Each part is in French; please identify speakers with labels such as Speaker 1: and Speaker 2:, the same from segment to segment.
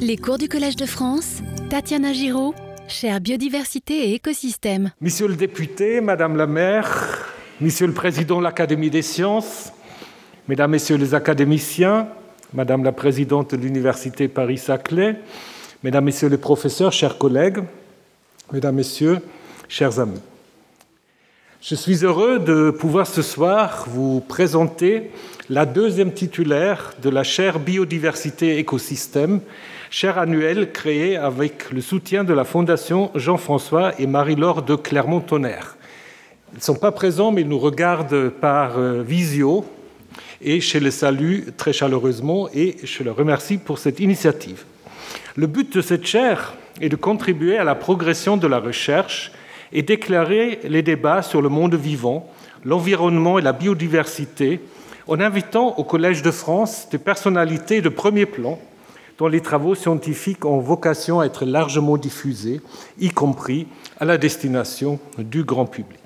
Speaker 1: Les cours du Collège de France, Tatiana Giraud, chère biodiversité et écosystème.
Speaker 2: Monsieur le député, Madame la maire, Monsieur le président de l'Académie des sciences, Mesdames, Messieurs les académiciens, Madame la présidente de l'Université Paris-Saclay, Mesdames, Messieurs les professeurs, chers collègues, Mesdames, Messieurs, chers amis. Je suis heureux de pouvoir ce soir vous présenter la deuxième titulaire de la chaire Biodiversité écosystème, chaire annuelle créée avec le soutien de la Fondation Jean-François et Marie-Laure de Clermont-Tonnerre. Ils ne sont pas présents, mais ils nous regardent par euh, visio et je les salue très chaleureusement et je les remercie pour cette initiative. Le but de cette chaire est de contribuer à la progression de la recherche et d'éclairer les débats sur le monde vivant, l'environnement et la biodiversité en invitant au Collège de France des personnalités de premier plan dont les travaux scientifiques ont vocation à être largement diffusés, y compris à la destination du grand public.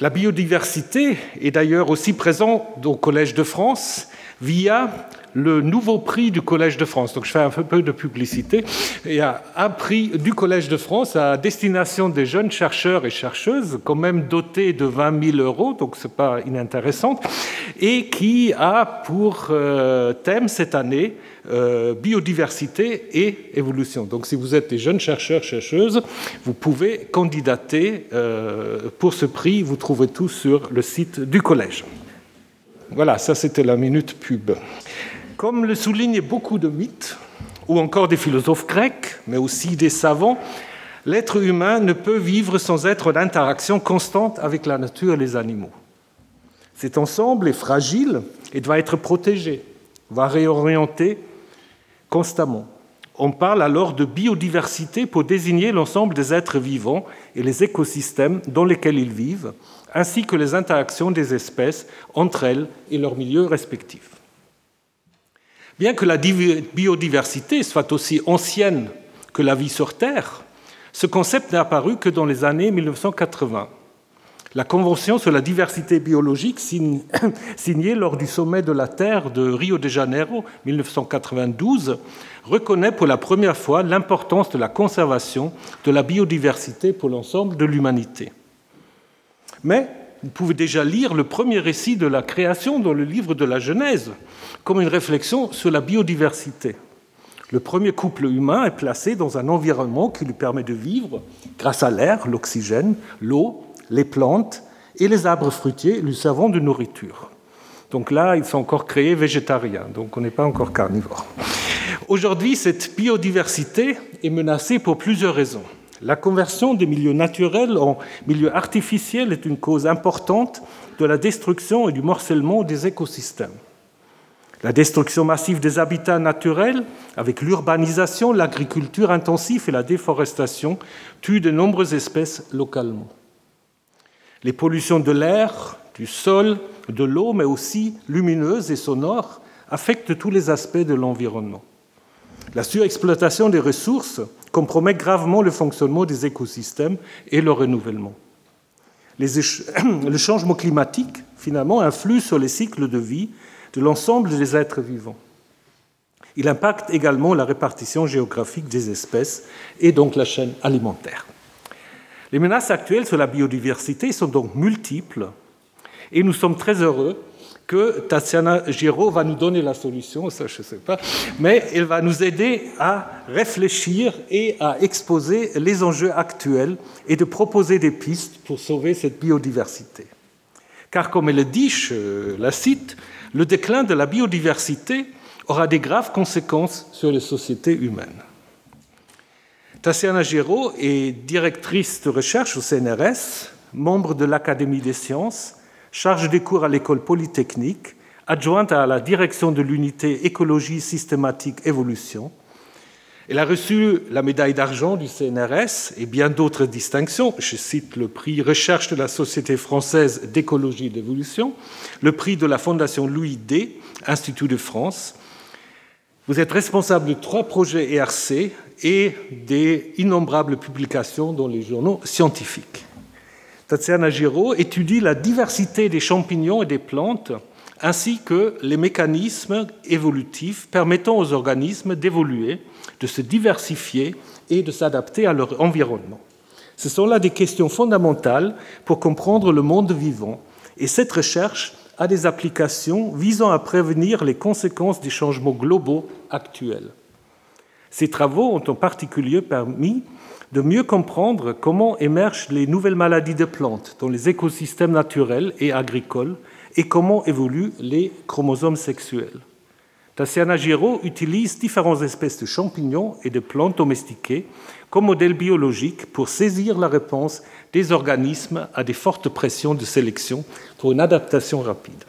Speaker 2: La biodiversité est d'ailleurs aussi présente au Collège de France via le nouveau prix du Collège de France. Donc je fais un peu de publicité. Il y a un prix du Collège de France à destination des jeunes chercheurs et chercheuses, quand même doté de 20 000 euros, donc ce n'est pas inintéressant, et qui a pour euh, thème cette année euh, biodiversité et évolution. Donc si vous êtes des jeunes chercheurs, chercheuses, vous pouvez candidater euh, pour ce prix. Vous trouvez tout sur le site du collège. Voilà, ça c'était la minute pub. Comme le soulignent beaucoup de mythes, ou encore des philosophes grecs, mais aussi des savants, l'être humain ne peut vivre sans être en interaction constante avec la nature et les animaux. Cet ensemble est fragile et doit être protégé, va réorienter constamment. On parle alors de biodiversité pour désigner l'ensemble des êtres vivants et les écosystèmes dans lesquels ils vivent, ainsi que les interactions des espèces entre elles et leurs milieux respectifs. Bien que la biodiversité soit aussi ancienne que la vie sur Terre, ce concept n'est apparu que dans les années 1980. La Convention sur la diversité biologique, signée lors du sommet de la Terre de Rio de Janeiro 1992, reconnaît pour la première fois l'importance de la conservation de la biodiversité pour l'ensemble de l'humanité. Mais vous pouvez déjà lire le premier récit de la création dans le livre de la Genèse, comme une réflexion sur la biodiversité. Le premier couple humain est placé dans un environnement qui lui permet de vivre grâce à l'air, l'oxygène, l'eau les plantes et les arbres fruitiers lui servant de nourriture. Donc là, ils sont encore créés végétariens, donc on n'est pas encore carnivore. Aujourd'hui, cette biodiversité est menacée pour plusieurs raisons. La conversion des milieux naturels en milieux artificiels est une cause importante de la destruction et du morcellement des écosystèmes. La destruction massive des habitats naturels, avec l'urbanisation, l'agriculture intensive et la déforestation, tue de nombreuses espèces localement. Les pollutions de l'air, du sol, de l'eau, mais aussi lumineuses et sonores, affectent tous les aspects de l'environnement. La surexploitation des ressources compromet gravement le fonctionnement des écosystèmes et leur renouvellement. le changement climatique, finalement, influe sur les cycles de vie de l'ensemble des êtres vivants. Il impacte également la répartition géographique des espèces et donc la chaîne alimentaire. Les menaces actuelles sur la biodiversité sont donc multiples et nous sommes très heureux que Tatiana Giraud va nous donner la solution, ça je ne sais pas, mais elle va nous aider à réfléchir et à exposer les enjeux actuels et de proposer des pistes pour sauver cette biodiversité. Car comme elle le dit, je la cite, le déclin de la biodiversité aura des graves conséquences sur les sociétés humaines. Tassiana Giraud est directrice de recherche au CNRS, membre de l'Académie des sciences, charge des cours à l'école polytechnique, adjointe à la direction de l'unité écologie systématique évolution. Elle a reçu la médaille d'argent du CNRS et bien d'autres distinctions. Je cite le prix Recherche de la Société française d'écologie et d'évolution, le prix de la Fondation Louis D, Institut de France, vous êtes responsable de trois projets ERC et des innombrables publications dans les journaux scientifiques. Tatiana Giraud étudie la diversité des champignons et des plantes ainsi que les mécanismes évolutifs permettant aux organismes d'évoluer, de se diversifier et de s'adapter à leur environnement. Ce sont là des questions fondamentales pour comprendre le monde vivant, et cette recherche a des applications visant à prévenir les conséquences des changements globaux actuels. Ces travaux ont en particulier permis de mieux comprendre comment émergent les nouvelles maladies de plantes dans les écosystèmes naturels et agricoles et comment évoluent les chromosomes sexuels. Tatiana Giraud utilise différentes espèces de champignons et de plantes domestiquées comme modèle biologique pour saisir la réponse des organismes à des fortes pressions de sélection pour une adaptation rapide.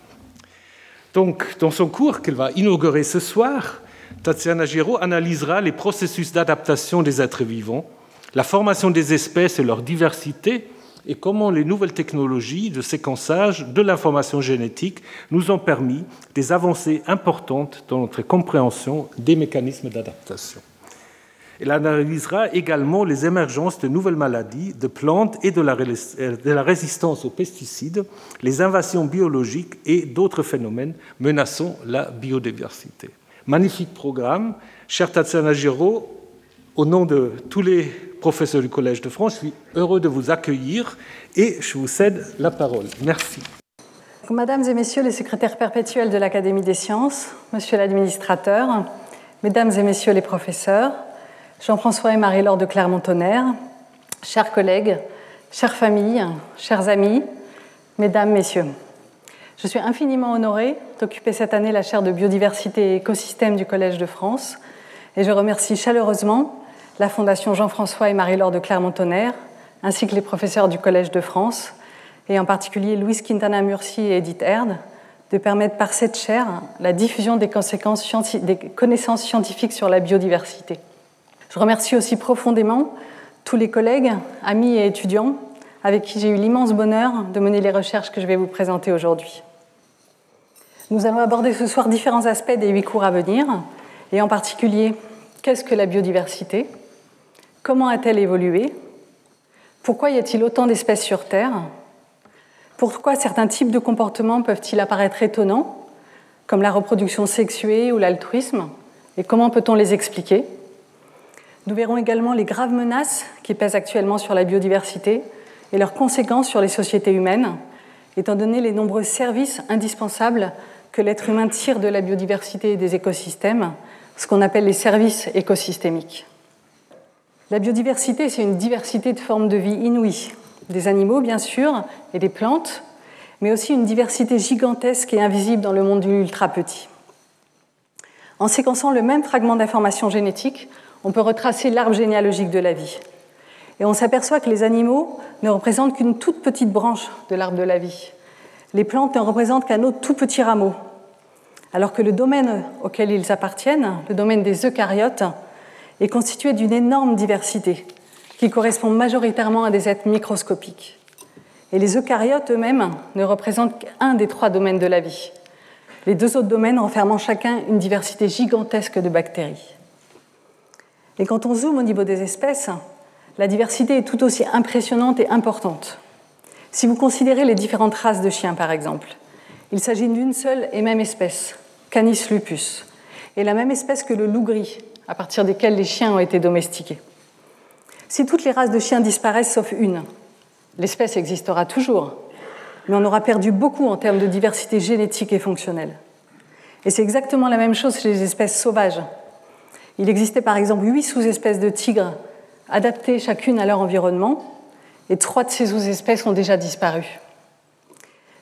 Speaker 2: Donc, dans son cours qu'elle va inaugurer ce soir, Tatiana Giraud analysera les processus d'adaptation des êtres vivants, la formation des espèces et leur diversité, et comment les nouvelles technologies de séquençage de l'information génétique nous ont permis des avancées importantes dans notre compréhension des mécanismes d'adaptation. Elle analysera également les émergences de nouvelles maladies, de plantes et de la, résistance aux pesticides, les invasions biologiques et d'autres phénomènes menaçant la biodiversité. Magnifique programme. Cher Tatiana Giraud, au nom de tous les professeurs du Collège de France, je suis heureux de vous accueillir et je vous cède la parole. Merci.
Speaker 3: Mesdames et messieurs les secrétaires perpétuels de l'Académie des sciences, monsieur l'administrateur, mesdames et messieurs les professeurs, Jean-François et Marie-Laure de Clermont-Tonnerre, chers collègues, chères familles, chers amis, mesdames, messieurs. Je suis infiniment honorée d'occuper cette année la chaire de biodiversité et écosystème du Collège de France et je remercie chaleureusement la Fondation Jean-François et Marie-Laure de Clermont-Tonnerre ainsi que les professeurs du Collège de France et en particulier Louise Quintana Murci et Edith Erd de permettre par cette chaire la diffusion des, des connaissances scientifiques sur la biodiversité. Je remercie aussi profondément tous les collègues, amis et étudiants avec qui j'ai eu l'immense bonheur de mener les recherches que je vais vous présenter aujourd'hui. Nous allons aborder ce soir différents aspects des huit cours à venir, et en particulier, qu'est-ce que la biodiversité? Comment a-t-elle évolué? Pourquoi y a-t-il autant d'espèces sur Terre? Pourquoi certains types de comportements peuvent-ils apparaître étonnants, comme la reproduction sexuée ou l'altruisme? Et comment peut-on les expliquer? Nous verrons également les graves menaces qui pèsent actuellement sur la biodiversité et leurs conséquences sur les sociétés humaines, étant donné les nombreux services indispensables que l'être humain tire de la biodiversité et des écosystèmes, ce qu'on appelle les services écosystémiques. La biodiversité, c'est une diversité de formes de vie inouïes, des animaux bien sûr, et des plantes, mais aussi une diversité gigantesque et invisible dans le monde du ultra petit. En séquençant le même fragment d'information génétique, on peut retracer l'arbre généalogique de la vie. Et on s'aperçoit que les animaux ne représentent qu'une toute petite branche de l'arbre de la vie. Les plantes ne représentent qu'un autre tout petit rameau. Alors que le domaine auquel ils appartiennent, le domaine des eucaryotes, est constitué d'une énorme diversité qui correspond majoritairement à des êtres microscopiques. Et les eucaryotes eux-mêmes ne représentent qu'un des trois domaines de la vie. Les deux autres domaines renfermant chacun une diversité gigantesque de bactéries. Et quand on zoome au niveau des espèces, la diversité est tout aussi impressionnante et importante. Si vous considérez les différentes races de chiens, par exemple, il s'agit d'une seule et même espèce, Canis lupus, et la même espèce que le loup gris, à partir desquels les chiens ont été domestiqués. Si toutes les races de chiens disparaissent sauf une, l'espèce existera toujours, mais on aura perdu beaucoup en termes de diversité génétique et fonctionnelle. Et c'est exactement la même chose chez les espèces sauvages, il existait par exemple huit sous-espèces de tigres adaptées chacune à leur environnement, et trois de ces sous-espèces ont déjà disparu.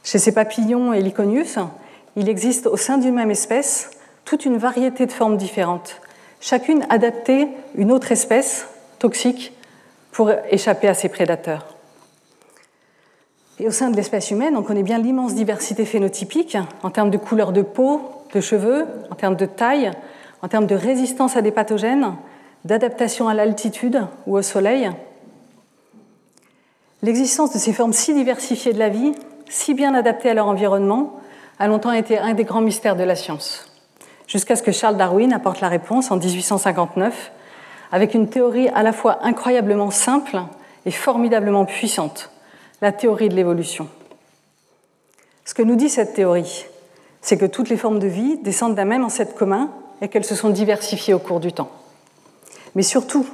Speaker 3: Chez ces papillons et Liconius, il existe au sein d'une même espèce toute une variété de formes différentes, chacune adaptée une autre espèce toxique pour échapper à ses prédateurs. Et au sein de l'espèce humaine, on connaît bien l'immense diversité phénotypique en termes de couleur de peau, de cheveux, en termes de taille, en termes de résistance à des pathogènes, d'adaptation à l'altitude ou au soleil. L'existence de ces formes si diversifiées de la vie, si bien adaptées à leur environnement, a longtemps été un des grands mystères de la science, jusqu'à ce que Charles Darwin apporte la réponse en 1859 avec une théorie à la fois incroyablement simple et formidablement puissante, la théorie de l'évolution. Ce que nous dit cette théorie, c'est que toutes les formes de vie descendent d'un même ancêtre commun et qu'elles se sont diversifiées au cours du temps. Mais surtout,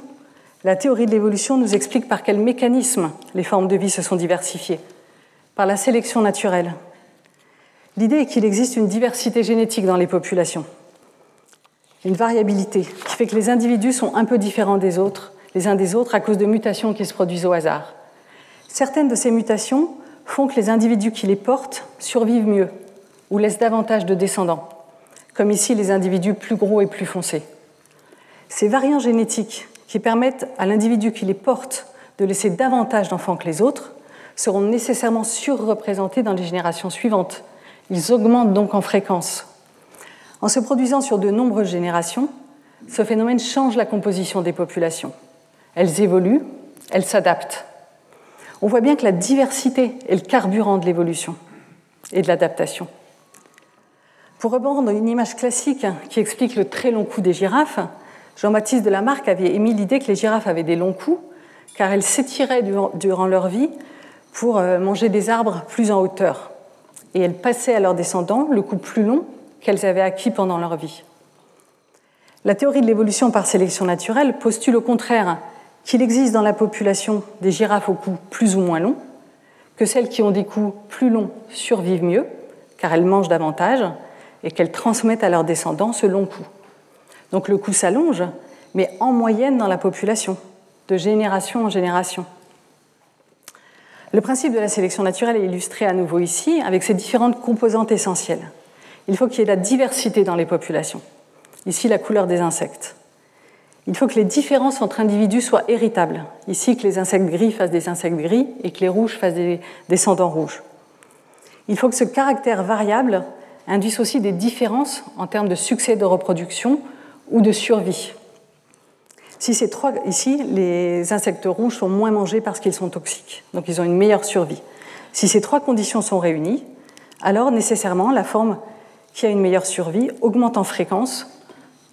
Speaker 3: la théorie de l'évolution nous explique par quel mécanisme les formes de vie se sont diversifiées. Par la sélection naturelle. L'idée est qu'il existe une diversité génétique dans les populations, une variabilité qui fait que les individus sont un peu différents des autres, les uns des autres, à cause de mutations qui se produisent au hasard. Certaines de ces mutations font que les individus qui les portent survivent mieux ou laissent davantage de descendants, comme ici les individus plus gros et plus foncés. Ces variants génétiques qui permettent à l'individu qui les porte de laisser davantage d'enfants que les autres seront nécessairement surreprésentés dans les générations suivantes. Ils augmentent donc en fréquence. En se produisant sur de nombreuses générations, ce phénomène change la composition des populations. Elles évoluent, elles s'adaptent. On voit bien que la diversité est le carburant de l'évolution et de l'adaptation. Pour reprendre une image classique qui explique le très long cou des girafes, Jean-Baptiste de Lamarck avait émis l'idée que les girafes avaient des longs coups, car elles s'étiraient durant leur vie pour euh, manger des arbres plus en hauteur. Et elles passaient à leurs descendants le cou plus long qu'elles avaient acquis pendant leur vie. La théorie de l'évolution par sélection naturelle postule au contraire qu'il existe dans la population des girafes au cou plus ou moins long, que celles qui ont des coups plus longs survivent mieux, car elles mangent davantage, et qu'elles transmettent à leurs descendants ce long cou. Donc le coût s'allonge, mais en moyenne dans la population, de génération en génération. Le principe de la sélection naturelle est illustré à nouveau ici avec ses différentes composantes essentielles. Il faut qu'il y ait la diversité dans les populations. Ici, la couleur des insectes. Il faut que les différences entre individus soient héritables. Ici, que les insectes gris fassent des insectes gris et que les rouges fassent des descendants rouges. Il faut que ce caractère variable induise aussi des différences en termes de succès de reproduction ou de survie. Si ces trois, ici, les insectes rouges sont moins mangés parce qu'ils sont toxiques, donc ils ont une meilleure survie. Si ces trois conditions sont réunies, alors nécessairement la forme qui a une meilleure survie augmente en fréquence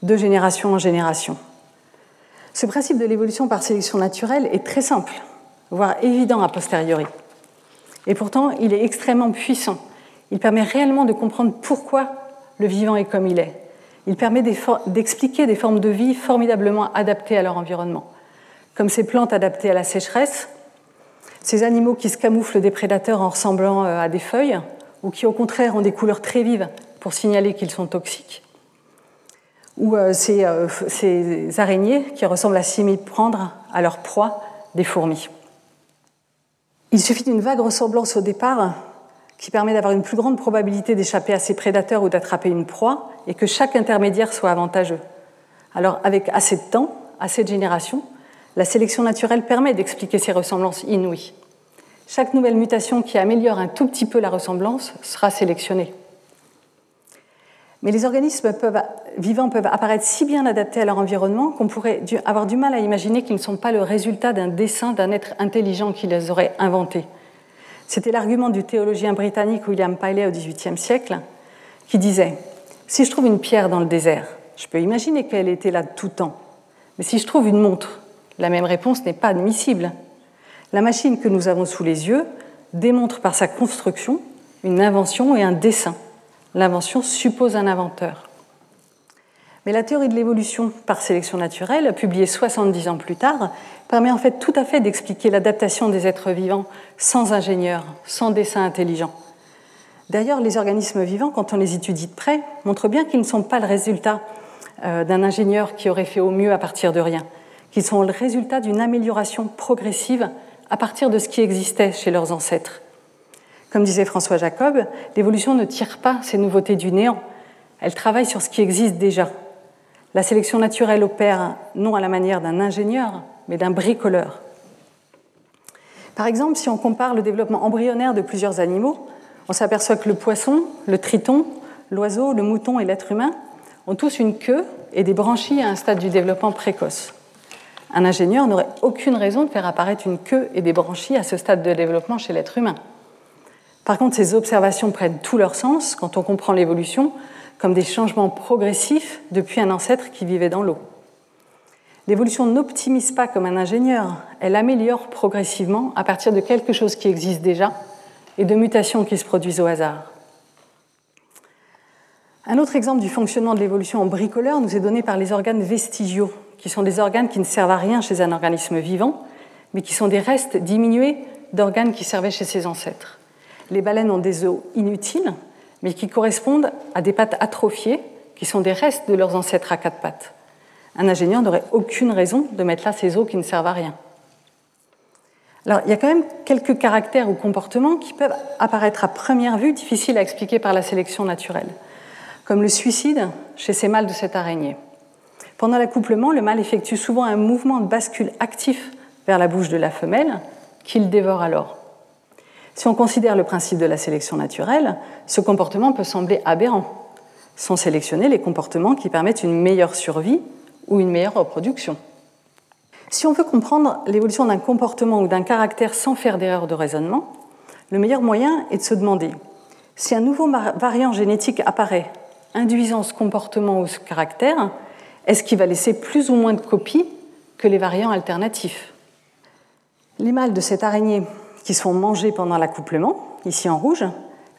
Speaker 3: de génération en génération. Ce principe de l'évolution par sélection naturelle est très simple, voire évident a posteriori. Et pourtant, il est extrêmement puissant. Il permet réellement de comprendre pourquoi le vivant est comme il est, il permet d'expliquer des formes de vie formidablement adaptées à leur environnement, comme ces plantes adaptées à la sécheresse, ces animaux qui se camouflent des prédateurs en ressemblant euh, à des feuilles, ou qui au contraire ont des couleurs très vives pour signaler qu'ils sont toxiques, ou euh, euh, ces, araignées qui ressemblent à s'y prendre à leur proie, des fourmis. Il suffit d'une vague ressemblance au départ qui permet d'avoir une plus grande probabilité d'échapper à ses prédateurs ou d'attraper une proie, et que chaque intermédiaire soit avantageux. Alors, avec assez de temps, assez de générations, la sélection naturelle permet d'expliquer ces ressemblances inouïes. Chaque nouvelle mutation qui améliore un tout petit peu la ressemblance sera sélectionnée. Mais les organismes vivants peuvent apparaître si bien adaptés à leur environnement qu'on pourrait avoir du mal à imaginer qu'ils ne sont pas le résultat d'un dessin d'un être intelligent qui les aurait inventés. C'était l'argument du théologien britannique William Paley au XVIIIe siècle, qui disait Si je trouve une pierre dans le désert, je peux imaginer qu'elle était là tout le temps. Mais si je trouve une montre, la même réponse n'est pas admissible. La machine que nous avons sous les yeux démontre par sa construction une invention et un dessin. L'invention suppose un inventeur. Mais la théorie de l'évolution par sélection naturelle, publiée 70 ans plus tard, permet en fait tout à fait d'expliquer l'adaptation des êtres vivants sans ingénieur, sans dessin intelligent. D'ailleurs, les organismes vivants, quand on les étudie de près, montrent bien qu'ils ne sont pas le résultat euh, d'un ingénieur qui aurait fait au mieux à partir de rien, qu'ils sont le résultat d'une amélioration progressive à partir de ce qui existait chez leurs ancêtres. Comme disait François Jacob, l'évolution ne tire pas ces nouveautés du néant, elle travaille sur ce qui existe déjà. La sélection naturelle opère non à la manière d'un ingénieur, mais d'un bricoleur. Par exemple, si on compare le développement embryonnaire de plusieurs animaux, on s'aperçoit que le poisson, le triton, l'oiseau, le mouton et l'être humain ont tous une queue et des branchies à un stade du développement précoce. Un ingénieur n'aurait aucune raison de faire apparaître une queue et des branchies à ce stade de développement chez l'être humain. Par contre, ces observations prennent tout leur sens quand on comprend l'évolution comme des changements progressifs depuis un ancêtre qui vivait dans l'eau. L'évolution n'optimise pas comme un ingénieur, elle améliore progressivement à partir de quelque chose qui existe déjà et de mutations qui se produisent au hasard. Un autre exemple du fonctionnement de l'évolution en bricoleur nous est donné par les organes vestigiaux, qui sont des organes qui ne servent à rien chez un organisme vivant, mais qui sont des restes diminués d'organes qui servaient chez ses ancêtres. Les baleines ont des os inutiles, mais qui correspondent à des pattes atrophiées, qui sont des restes de leurs ancêtres à quatre pattes. Un ingénieur n'aurait aucune raison de mettre là ces os qui ne servent à rien. Alors, il y a quand même quelques caractères ou comportements qui peuvent apparaître à première vue difficiles à expliquer par la sélection naturelle, comme le suicide chez ces mâles de cette araignée. Pendant l'accouplement, le mâle effectue souvent un mouvement de bascule actif vers la bouche de la femelle, qu'il dévore alors. Si on considère le principe de la sélection naturelle, ce comportement peut sembler aberrant. Sont sélectionnés les comportements qui permettent une meilleure survie ou une meilleure reproduction. Si on veut comprendre l'évolution d'un comportement ou d'un caractère sans faire d'erreur de raisonnement, le meilleur moyen est de se demander si un nouveau variant génétique apparaît induisant ce comportement ou ce caractère, est-ce qu'il va laisser plus ou moins de copies que les variants alternatifs? Les mâles de cette araignée qui sont mangés pendant l'accouplement, ici en rouge,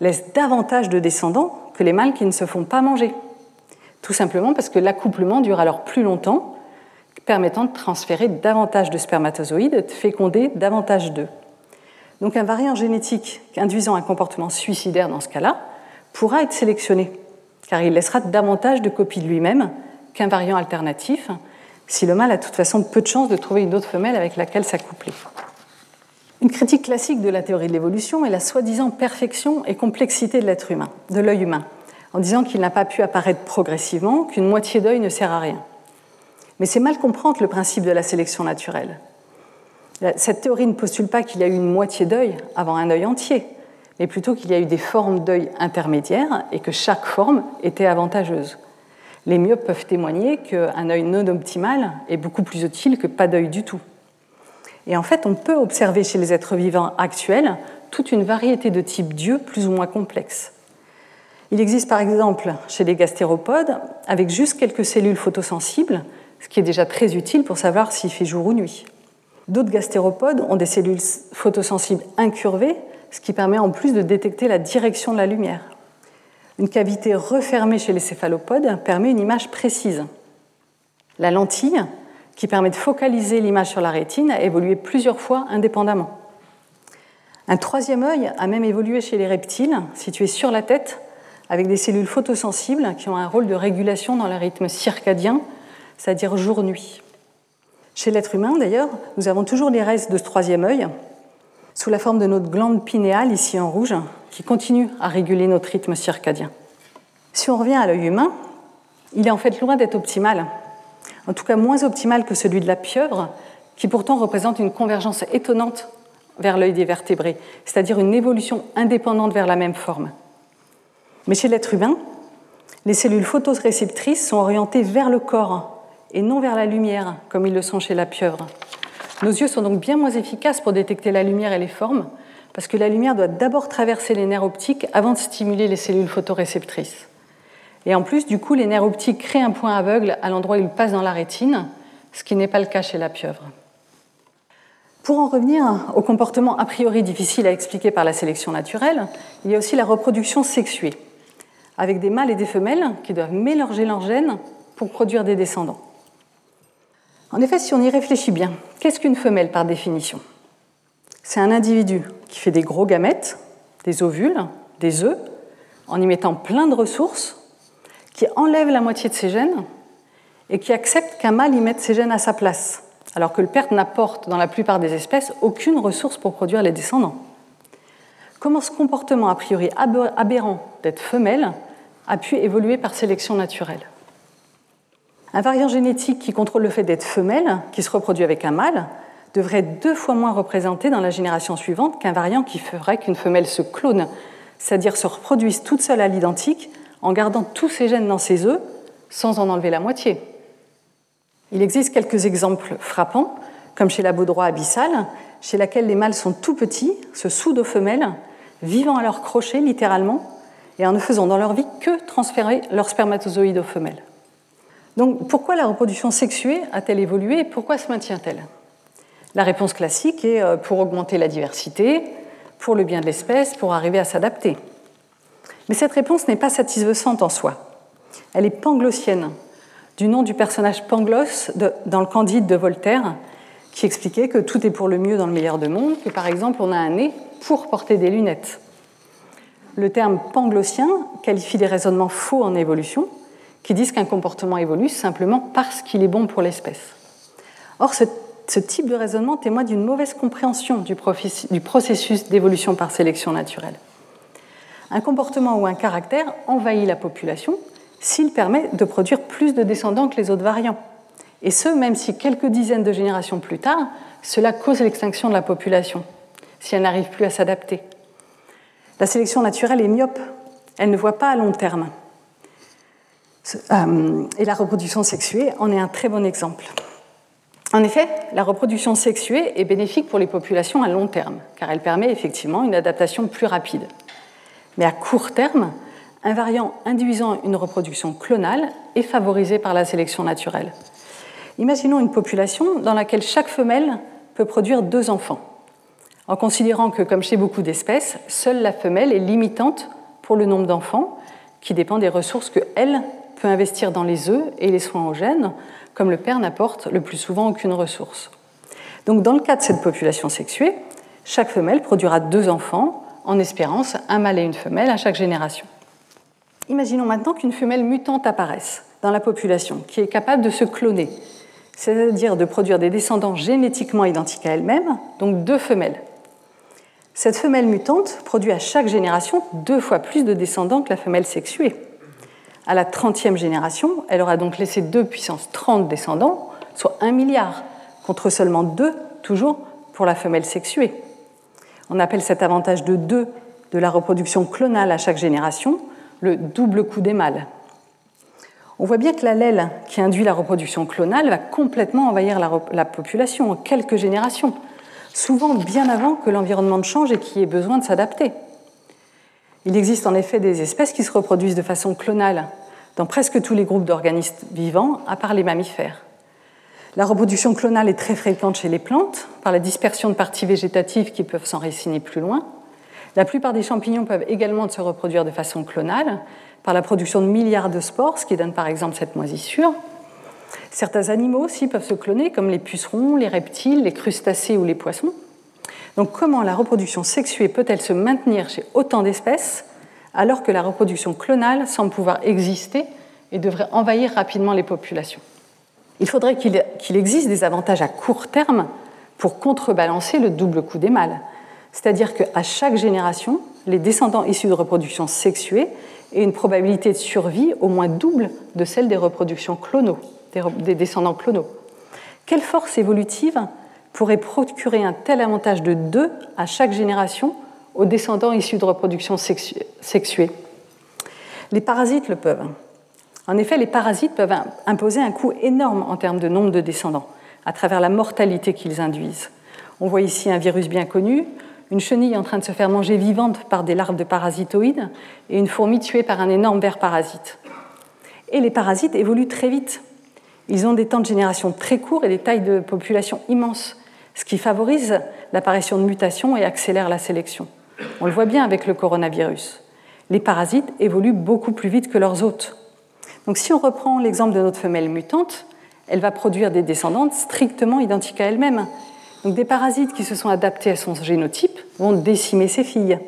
Speaker 3: laissent davantage de descendants que les mâles qui ne se font pas manger. Tout simplement parce que l'accouplement dure alors plus longtemps permettant de transférer davantage de spermatozoïdes de féconder davantage d'œufs. Donc un variant génétique induisant un comportement suicidaire dans ce cas-là pourra être sélectionné, car il laissera davantage de copies de lui-même qu'un variant alternatif, si le mâle a de toute façon peu de chances de trouver une autre femelle avec laquelle s'accoupler. Une critique classique de la théorie de l'évolution est la soi-disant perfection et complexité de l'être humain, de l'œil humain, en disant qu'il n'a pas pu apparaître progressivement, qu'une moitié d'œil ne sert à rien. Mais c'est mal comprendre le principe de la sélection naturelle. Cette théorie ne postule pas qu'il y a eu une moitié d'œil avant un œil entier, mais plutôt qu'il y a eu des formes d'œil intermédiaires et que chaque forme était avantageuse. Les myopes peuvent témoigner qu'un œil non optimal est beaucoup plus utile que pas d'œil du tout. Et en fait, on peut observer chez les êtres vivants actuels toute une variété de types d'yeux plus ou moins complexes. Il existe par exemple chez les gastéropodes, avec juste quelques cellules photosensibles, ce qui est déjà très utile pour savoir s'il fait jour ou nuit. D'autres gastéropodes ont des cellules photosensibles incurvées, ce qui permet en plus de détecter la direction de la lumière. Une cavité refermée chez les céphalopodes permet une image précise. La lentille, qui permet de focaliser l'image sur la rétine, a évolué plusieurs fois indépendamment. Un troisième œil a même évolué chez les reptiles, situé sur la tête, avec des cellules photosensibles qui ont un rôle de régulation dans le rythme circadien c'est-à-dire jour-nuit. Chez l'être humain, d'ailleurs, nous avons toujours les restes de ce troisième œil, sous la forme de notre glande pinéale, ici en rouge, qui continue à réguler notre rythme circadien. Si on revient à l'œil humain, il est en fait loin d'être optimal, en tout cas moins optimal que celui de la pieuvre, qui pourtant représente une convergence étonnante vers l'œil des vertébrés, c'est-à-dire une évolution indépendante vers la même forme. Mais chez l'être humain, les cellules photoréceptrices sont orientées vers le corps et non vers la lumière, comme ils le sont chez la pieuvre. Nos yeux sont donc bien moins efficaces pour détecter la lumière et les formes, parce que la lumière doit d'abord traverser les nerfs optiques avant de stimuler les cellules photoréceptrices. Et en plus, du coup, les nerfs optiques créent un point aveugle à l'endroit où ils passent dans la rétine, ce qui n'est pas le cas chez la pieuvre. Pour en revenir au comportement a priori difficile à expliquer par la sélection naturelle, il y a aussi la reproduction sexuée, avec des mâles et des femelles qui doivent mélanger leurs gènes pour produire des descendants. En effet, si on y réfléchit bien, qu'est-ce qu'une femelle par définition? C'est un individu qui fait des gros gamètes, des ovules, des œufs, en y mettant plein de ressources, qui enlève la moitié de ses gènes et qui accepte qu'un mâle y mette ses gènes à sa place, alors que le père n'apporte dans la plupart des espèces aucune ressource pour produire les descendants. Comment ce comportement a priori aberrant d'être femelle a pu évoluer par sélection naturelle? Un variant génétique qui contrôle le fait d'être femelle, qui se reproduit avec un mâle, devrait être deux fois moins représenté dans la génération suivante qu'un variant qui ferait qu'une femelle se clone, c'est-à-dire se reproduise toute seule à l'identique en gardant tous ses gènes dans ses œufs sans en enlever la moitié. Il existe quelques exemples frappants, comme chez la baudroie abyssale, chez laquelle les mâles sont tout petits, se soudent aux femelles, vivant à leur crochet littéralement, et en ne faisant dans leur vie que transférer leurs spermatozoïdes aux femelles. Donc pourquoi la reproduction sexuée a-t-elle évolué et pourquoi se maintient-elle? La réponse classique est euh, pour augmenter la diversité, pour le bien de l'espèce, pour arriver à s'adapter. Mais cette réponse n'est pas satisfaisante en soi. Elle est panglossienne, du nom du personnage Pangloss dans le Candide de Voltaire, qui expliquait que tout est pour le mieux dans le meilleur de monde, que par exemple on a un nez pour porter des lunettes. Le terme panglossien qualifie des raisonnements faux en évolution, qui disent qu'un comportement évolue simplement parce qu'il est bon pour l'espèce. Or, ce, type de raisonnement témoigne d'une mauvaise compréhension du processus d'évolution par sélection naturelle. Un comportement ou un caractère envahit la population s'il permet de produire plus de descendants que les autres variants. Et ce, même si quelques dizaines de générations plus tard, cela cause l'extinction de la population, si elle n'arrive plus à s'adapter. La sélection naturelle est myope, elle ne voit pas à long terme. Euh, et la reproduction sexuée en est un très bon exemple. En effet, la reproduction sexuée est bénéfique pour les populations à long terme, car elle permet effectivement une adaptation plus rapide. Mais à court terme, un variant induisant une reproduction clonale est favorisé par la sélection naturelle. Imaginons une population dans laquelle chaque femelle peut produire deux enfants, en considérant que, comme chez beaucoup d'espèces, seule la femelle est limitante pour le nombre d'enfants, qui dépend des ressources que elle peut investir dans les œufs et les soins aux gènes, comme le père n'apporte le plus souvent aucune ressource. Donc, dans le cas de cette population sexuée, chaque femelle produira deux enfants, en espérance un mâle et une femelle à chaque génération. Imaginons maintenant qu'une femelle mutante apparaisse dans la population, qui est capable de se cloner, c'est-à-dire de produire des descendants génétiquement identiques à elle-même, donc deux femelles. Cette femelle mutante produit à chaque génération deux fois plus de descendants que la femelle sexuée. À la 30e génération, elle aura donc laissé 2 puissance 30 descendants, soit 1 milliard, contre seulement 2, toujours, pour la femelle sexuée. On appelle cet avantage de 2 de la reproduction clonale à chaque génération le double coup des mâles. On voit bien que l'allèle qui induit la reproduction clonale va complètement envahir la, population en quelques générations, souvent bien avant que l'environnement ne change et qu'il ait besoin de s'adapter. Il existe en effet des espèces qui se reproduisent de façon clonale dans presque tous les groupes d'organismes vivants, à part les mammifères. La reproduction clonale est très fréquente chez les plantes, par la dispersion de parties végétatives qui peuvent s'enraciner plus loin. La plupart des champignons peuvent également se reproduire de façon clonale, par la production de milliards de spores, ce qui donne par exemple cette moisissure. Certains animaux aussi peuvent se cloner, comme les pucerons, les reptiles, les crustacés ou les poissons. Donc comment la reproduction sexuée peut-elle se maintenir chez autant d'espèces alors que la reproduction clonale semble pouvoir exister et devrait envahir rapidement les populations? Il faudrait qu'il existe des avantages à court terme pour contrebalancer le double coup des mâles. C'est-à-dire qu'à chaque génération, les descendants issus de reproduction sexuée aient une probabilité de survie au moins double de celle des reproductions clonaux, des descendants clonaux. Quelle force évolutive pourrait procurer un tel avantage de deux à chaque génération aux descendants issus de reproduction sexuée? Les parasites le peuvent. En effet, les parasites peuvent imposer un coût énorme en termes de nombre de descendants, à travers la mortalité qu'ils induisent. On voit ici un virus bien connu, une chenille en train de se faire manger vivante par des larves de parasitoïdes et une fourmi tuée par un énorme ver parasite. Et les parasites évoluent très vite. Ils ont des temps de génération très courts et des tailles de population immenses ce qui favorise l'apparition de mutations et accélère la sélection. On le voit bien avec le coronavirus. Les parasites évoluent beaucoup plus vite que leurs hôtes. Donc si on reprend l'exemple de notre femelle mutante, elle va produire des descendantes strictement identiques à elle-même. Donc des parasites qui se sont adaptés à son génotype vont décimer ses filles.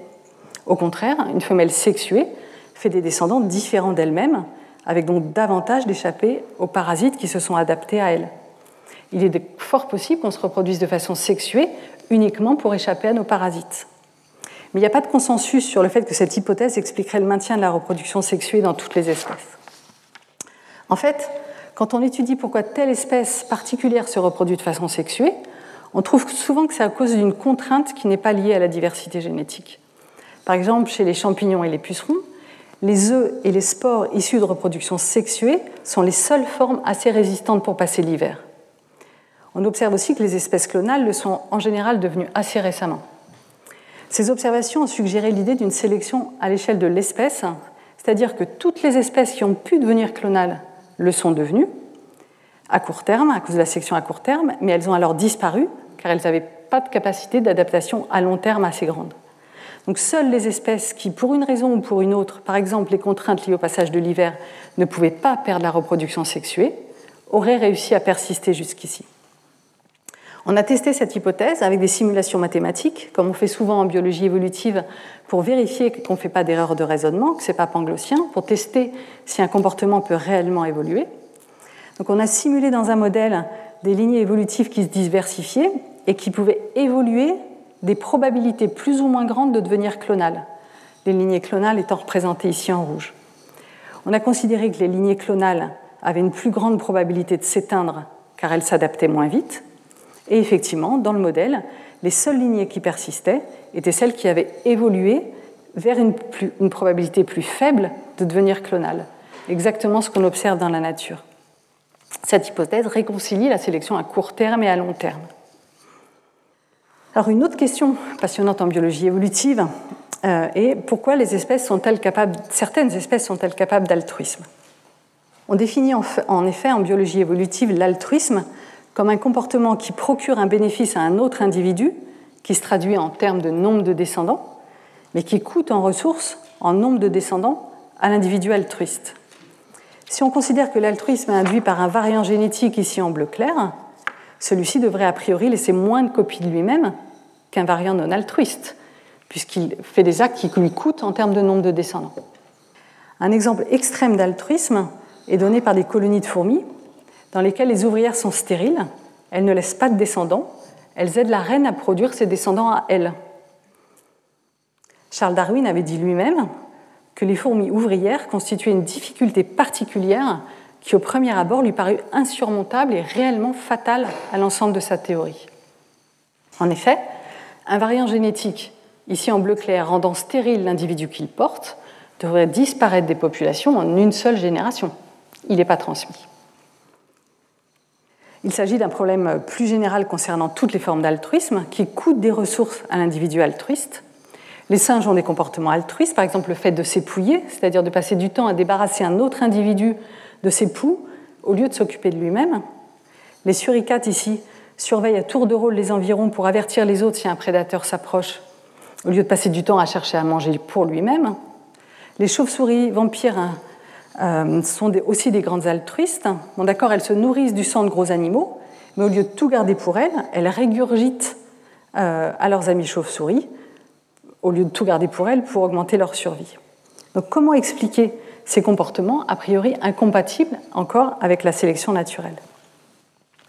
Speaker 3: Au contraire, une femelle sexuée fait des descendants différents d'elle-même, avec donc davantage d'échapper aux parasites qui se sont adaptés à elle il est fort possible qu'on se reproduise de façon sexuée uniquement pour échapper à nos parasites. Mais il n'y a pas de consensus sur le fait que cette hypothèse expliquerait le maintien de la reproduction sexuée dans toutes les espèces. En fait, quand on étudie pourquoi telle espèce particulière se reproduit de façon sexuée, on trouve souvent que c'est à cause d'une contrainte qui n'est pas liée à la diversité génétique. Par exemple, chez les champignons et les pucerons, les œufs et les spores issus de reproduction sexuée sont les seules formes assez résistantes pour passer l'hiver. On observe aussi que les espèces clonales le sont en général devenues assez récemment. Ces observations ont suggéré l'idée d'une sélection à l'échelle de l'espèce, c'est-à-dire que toutes les espèces qui ont pu devenir clonales le sont devenues à court terme, à cause de la sélection à court terme, mais elles ont alors disparu car elles n'avaient pas de capacité d'adaptation à long terme assez grande. Donc seules les espèces qui, pour une raison ou pour une autre, par exemple les contraintes liées au passage de l'hiver, ne pouvaient pas perdre la reproduction sexuée, auraient réussi à persister jusqu'ici. On a testé cette hypothèse avec des simulations mathématiques, comme on fait souvent en biologie évolutive, pour vérifier qu'on ne fait pas d'erreur de raisonnement, que ce n'est pas panglossien, pour tester si un comportement peut réellement évoluer. Donc on a simulé dans un modèle des lignées évolutives qui se diversifiaient et qui pouvaient évoluer des probabilités plus ou moins grandes de devenir clonales, les lignées clonales étant représentées ici en rouge. On a considéré que les lignées clonales avaient une plus grande probabilité de s'éteindre car elles s'adaptaient moins vite. Et effectivement, dans le modèle, les seules lignées qui persistaient étaient celles qui avaient évolué vers une, probabilité plus faible de devenir clonales. Exactement ce qu'on observe dans la nature. Cette hypothèse réconcilie la sélection à court terme et à long terme. Alors une autre question passionnante en biologie évolutive euh, est pourquoi les espèces sont-elles capables, certaines espèces sont-elles capables d'altruisme? On définit en effet en biologie évolutive l'altruisme comme un comportement qui procure un bénéfice à un autre individu, qui se traduit en termes de nombre de descendants, mais qui coûte en ressources, en nombre de descendants, à l'individu altruiste. Si on considère que l'altruisme est induit par un variant génétique ici en bleu clair, celui-ci devrait a priori laisser moins de copies de lui-même qu'un variant non altruiste, puisqu'il fait des actes qui lui coûtent en termes de nombre de descendants. Un exemple extrême d'altruisme est donné par des colonies de fourmis dans lesquelles les ouvrières sont stériles, elles ne laissent pas de descendants, elles aident la reine à produire ses descendants à elle. Charles Darwin avait dit lui-même que les fourmis ouvrières constituaient une difficulté particulière qui au premier abord lui parut insurmontable et réellement fatale à l'ensemble de sa théorie. En effet, un variant génétique, ici en bleu clair, rendant stérile l'individu qu'il porte, devrait disparaître des populations en une seule génération. Il n'est pas transmis. Il s'agit d'un problème plus général concernant toutes les formes d'altruisme qui coûtent des ressources à l'individu altruiste les singes ont des comportements altruistes, par exemple le fait de s'épouiller, c'est-à-dire de passer du temps à débarrasser un autre individu de ses poux au lieu de s'occuper de lui-même. Les suricates ici surveillent à tour de rôle les environs pour avertir les autres si un prédateur s'approche, au lieu de passer du temps à chercher à manger pour lui-même. Les chauves-souris vampires hein, euh, sont aussi des grandes altruistes. Bon, d'accord, elles se nourrissent du sang de gros animaux, mais au lieu de tout garder pour elles, elles régurgitent euh, à leurs amis chauves-souris au lieu de tout garder pour elles pour augmenter leur survie. Donc comment expliquer ces comportements a priori incompatibles encore avec la sélection naturelle?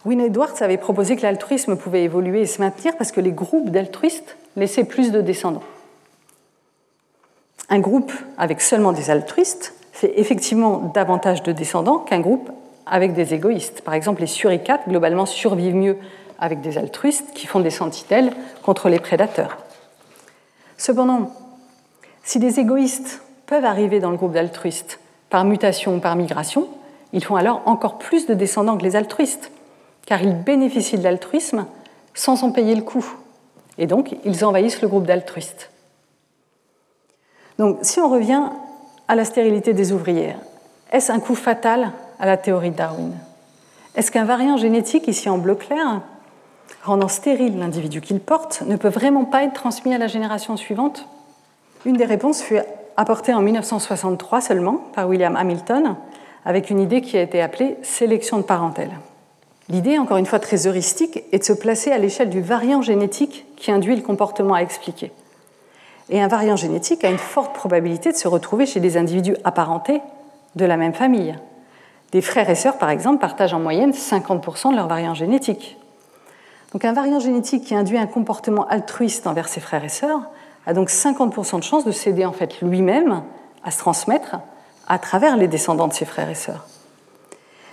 Speaker 3: Wynne Edwards avait proposé que l'altruisme pouvait évoluer et se maintenir parce que les groupes d'altruistes laissaient plus de descendants. Un groupe avec seulement des altruistes fait effectivement davantage de descendants qu'un groupe avec des égoïstes. Par exemple, les suricates, globalement, survivent mieux avec des altruistes qui font des sentinelles contre les prédateurs. Cependant, si des égoïstes peuvent arriver dans le groupe d'altruistes par mutation ou par migration, ils font alors encore plus de descendants que les altruistes, car ils bénéficient de l'altruisme sans en payer le coût. Et donc, ils envahissent le groupe d'altruistes. Donc, si on revient à la stérilité des ouvrières, est-ce un coup fatal à la théorie de Darwin? Est-ce qu'un variant génétique, ici en bleu clair, rendant stérile l'individu qu'il porte, ne peut vraiment pas être transmis à la génération suivante? Une des réponses fut apportée en 1963 seulement par William Hamilton, avec une idée qui a été appelée sélection de parentèle. L'idée, encore une fois très heuristique, est de se placer à l'échelle du variant génétique qui induit le comportement à expliquer. Et un variant génétique a une forte probabilité de se retrouver chez des individus apparentés de la même famille. Des frères et sœurs, par exemple, partagent en moyenne 50% de leur variant génétique. Donc un variant génétique qui induit un comportement altruiste envers ses frères et sœurs a donc 50% de chances de s'aider en fait lui-même à se transmettre à travers les descendants de ses frères et sœurs.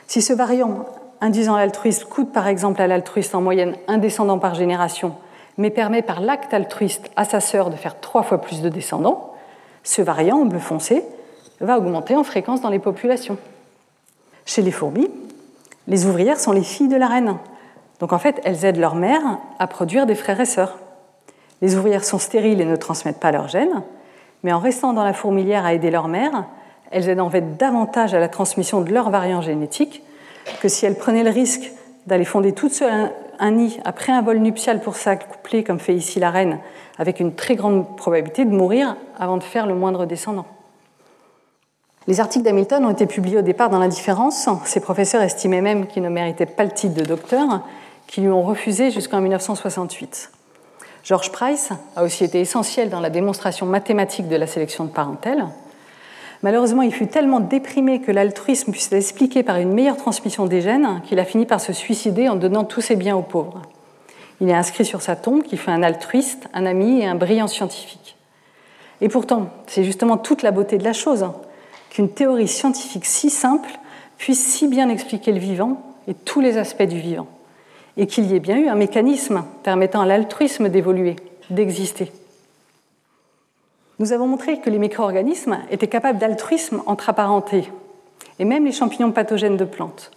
Speaker 3: Si ce variant induisant l'altruiste coûte par exemple à l'altruiste en moyenne un descendant par génération, mais permet par l'acte altruiste à sa sœur de faire trois fois plus de descendants, ce variant en bleu foncé va augmenter en fréquence dans les populations. Chez les fourmis, les ouvrières sont les filles de la reine, donc en fait, elles aident leur mère à produire des frères et sœurs. Les ouvrières sont stériles et ne transmettent pas leurs gènes, mais en restant dans la fourmilière à aider leur mère, elles aident en fait davantage à la transmission de leurs variants génétiques que si elles prenaient le risque d'aller fonder toutes seules un nid après un vol nuptial pour s'accoupler, comme fait ici la reine, avec une très grande probabilité de mourir avant de faire le moindre descendant. Les articles d'Hamilton ont été publiés au départ dans l'indifférence. Ses professeurs estimaient même qu'il ne méritait pas le titre de docteur, qui lui ont refusé jusqu'en 1968. George Price a aussi été essentiel dans la démonstration mathématique de la sélection de parentèle. Malheureusement, il fut tellement déprimé que l'altruisme puisse l'expliquer par une meilleure transmission des gènes qu'il a fini par se suicider en donnant tous ses biens aux pauvres. Il est inscrit sur sa tombe qu'il fait un altruiste, un ami et un brillant scientifique. Et pourtant, c'est justement toute la beauté de la chose qu'une théorie scientifique si simple puisse si bien expliquer le vivant et tous les aspects du vivant, et qu'il y ait bien eu un mécanisme permettant à l'altruisme d'évoluer, d'exister. Nous avons montré que les micro-organismes étaient capables d'altruisme entre apparentés, et même les champignons pathogènes de plantes.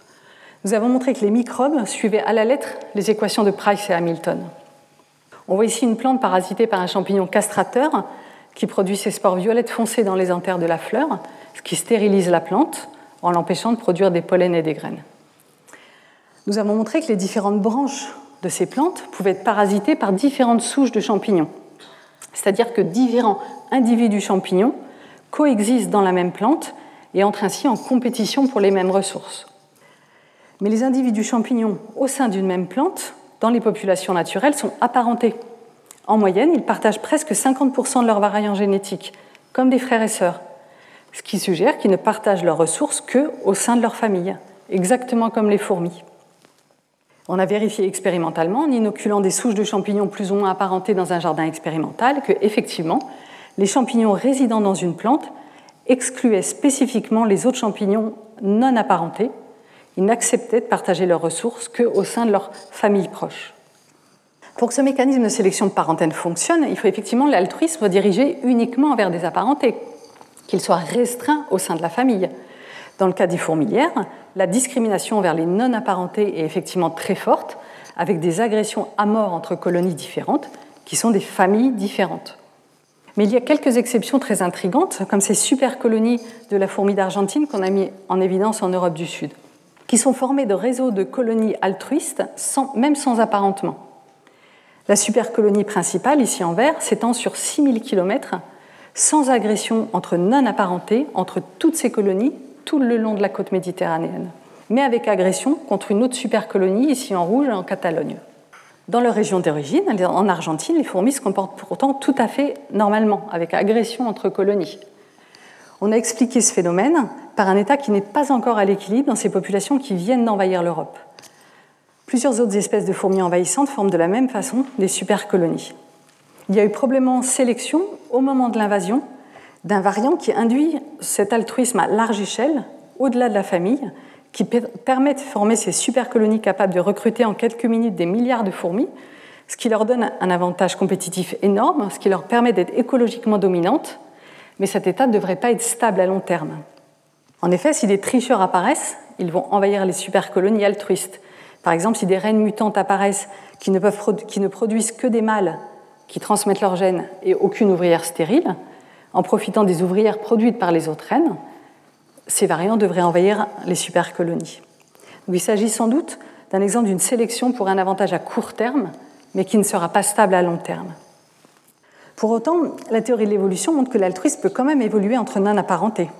Speaker 3: Nous avons montré que les microbes suivaient à la lettre les équations de Price et Hamilton. On voit ici une plante parasitée par un champignon castrateur qui produit ses spores violettes foncées dans les anthères de la fleur, ce qui stérilise la plante en l'empêchant de produire des pollens et des graines. Nous avons montré que les différentes branches de ces plantes pouvaient être parasitées par différentes souches de champignons, c'est-à-dire que différents individus champignons coexistent dans la même plante et entrent ainsi en compétition pour les mêmes ressources. Mais les individus champignons au sein d'une même plante, dans les populations naturelles, sont apparentés. En moyenne, ils partagent presque 50% de leurs variants génétiques, comme des frères et sœurs, ce qui suggère qu'ils ne partagent leurs ressources que au sein de leur famille, exactement comme les fourmis. On a vérifié expérimentalement, en inoculant des souches de champignons plus ou moins apparentées dans un jardin expérimental, que effectivement, les champignons résidant dans une plante excluaient spécifiquement les autres champignons non apparentés. Ils n'acceptaient de partager leurs ressources qu'au sein de leur famille proche. Pour que ce mécanisme de sélection de parentèle fonctionne, il faut effectivement l'altruisme dirigé uniquement vers des apparentés, qu'il soit restreint au sein de la famille. Dans le cas des fourmilières, la discrimination vers les non-apparentés est effectivement très forte, avec des agressions à mort entre colonies différentes, qui sont des familles différentes. Mais il y a quelques exceptions très intrigantes, comme ces super colonies de la fourmi d'Argentine qu'on a mis en évidence en Europe du Sud, qui sont formées de réseaux de colonies altruistes, même sans apparentement. La super colonie principale, ici en vert, s'étend sur 6000 km, sans agression entre non-apparentés, entre toutes ces colonies, tout le long de la côte méditerranéenne, mais avec agression contre une autre super colonie, ici en rouge, en Catalogne. Dans leur région d'origine, en Argentine, les fourmis se comportent pourtant tout à fait normalement, avec agression entre colonies. On a expliqué ce phénomène par un état qui n'est pas encore à l'équilibre dans ces populations qui viennent d'envahir l'Europe. Plusieurs autres espèces de fourmis envahissantes forment de la même façon des supercolonies. Il y a eu probablement sélection au moment de l'invasion d'un variant qui induit cet altruisme à large échelle, au-delà de la famille, qui permet de former ces super colonies capables de recruter en quelques minutes des milliards de fourmis, ce qui leur donne un avantage compétitif énorme, ce qui leur permet d'être écologiquement dominantes, mais cet état ne devrait pas être stable à long terme. En effet, si des tricheurs apparaissent, ils vont envahir les super colonies altruistes. Par exemple, si des reines mutantes apparaissent qui ne, qui ne produisent que des mâles qui transmettent leurs gènes et aucune ouvrière stérile, en profitant des ouvrières produites par les autres reines, ces variants devraient envahir les supercolonies. il s'agit sans doute d'un exemple d'une sélection pour un avantage à court terme, mais qui ne sera pas stable à long terme. Pour autant, la théorie de l'évolution montre que l'altruisme peut quand même évoluer entre non apparentés,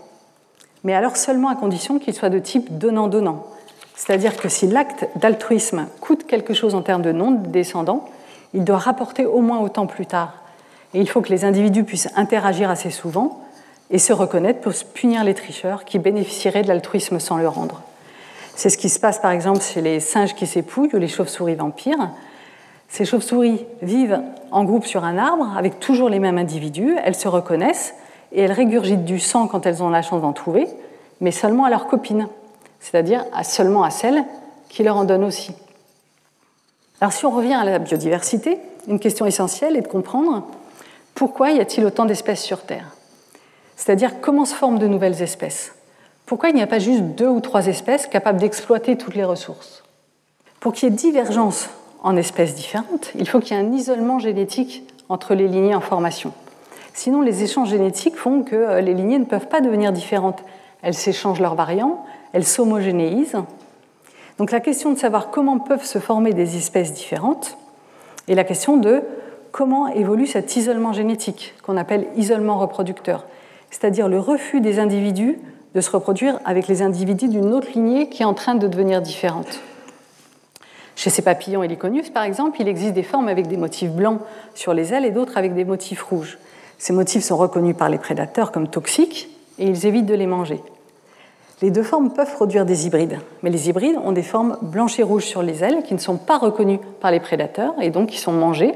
Speaker 3: mais alors seulement à condition qu'il soit de type donnant-donnant. C'est-à-dire que si l'acte d'altruisme coûte quelque chose en termes de nombre de descendants, il doit rapporter au moins autant plus tard. Et il faut que les individus puissent interagir assez souvent et se reconnaître pour punir les tricheurs qui bénéficieraient de l'altruisme sans le rendre. C'est ce qui se passe par exemple chez les singes qui s'épouillent ou les chauves-souris vampires. Ces chauves-souris vivent en groupe sur un arbre avec toujours les mêmes individus, elles se reconnaissent et elles régurgitent du sang quand elles ont la chance d'en trouver, mais seulement à leurs copines, c'est-à-dire seulement à celles qui leur en donnent aussi. Alors si on revient à la biodiversité, une question essentielle est de comprendre pourquoi y a-t-il autant d'espèces sur Terre? C'est-à-dire comment se forment de nouvelles espèces? Pourquoi il n'y a pas juste deux ou trois espèces capables d'exploiter toutes les ressources? Pour qu'il y ait divergence en espèces différentes, il faut qu'il y ait un isolement génétique entre les lignées en formation. Sinon, les échanges génétiques font que euh, les lignées ne peuvent pas devenir différentes. Elles s'échangent leurs variants, elles s'homogénéisent. Donc la question de savoir comment peuvent se former des espèces différentes et la question de comment évolue cet isolement génétique qu'on appelle isolement reproducteur, c'est-à-dire le refus des individus de se reproduire avec les individus d'une autre lignée qui est en train de devenir différente. Chez ces papillons heliconius, par exemple, il existe des formes avec des motifs blancs sur les ailes et d'autres avec des motifs rouges. Ces motifs sont reconnus par les prédateurs comme toxiques et ils évitent de les manger. Les deux formes peuvent produire des hybrides, mais les hybrides ont des formes blanches et rouges sur les ailes qui ne sont pas reconnues par les prédateurs et donc qui sont mangées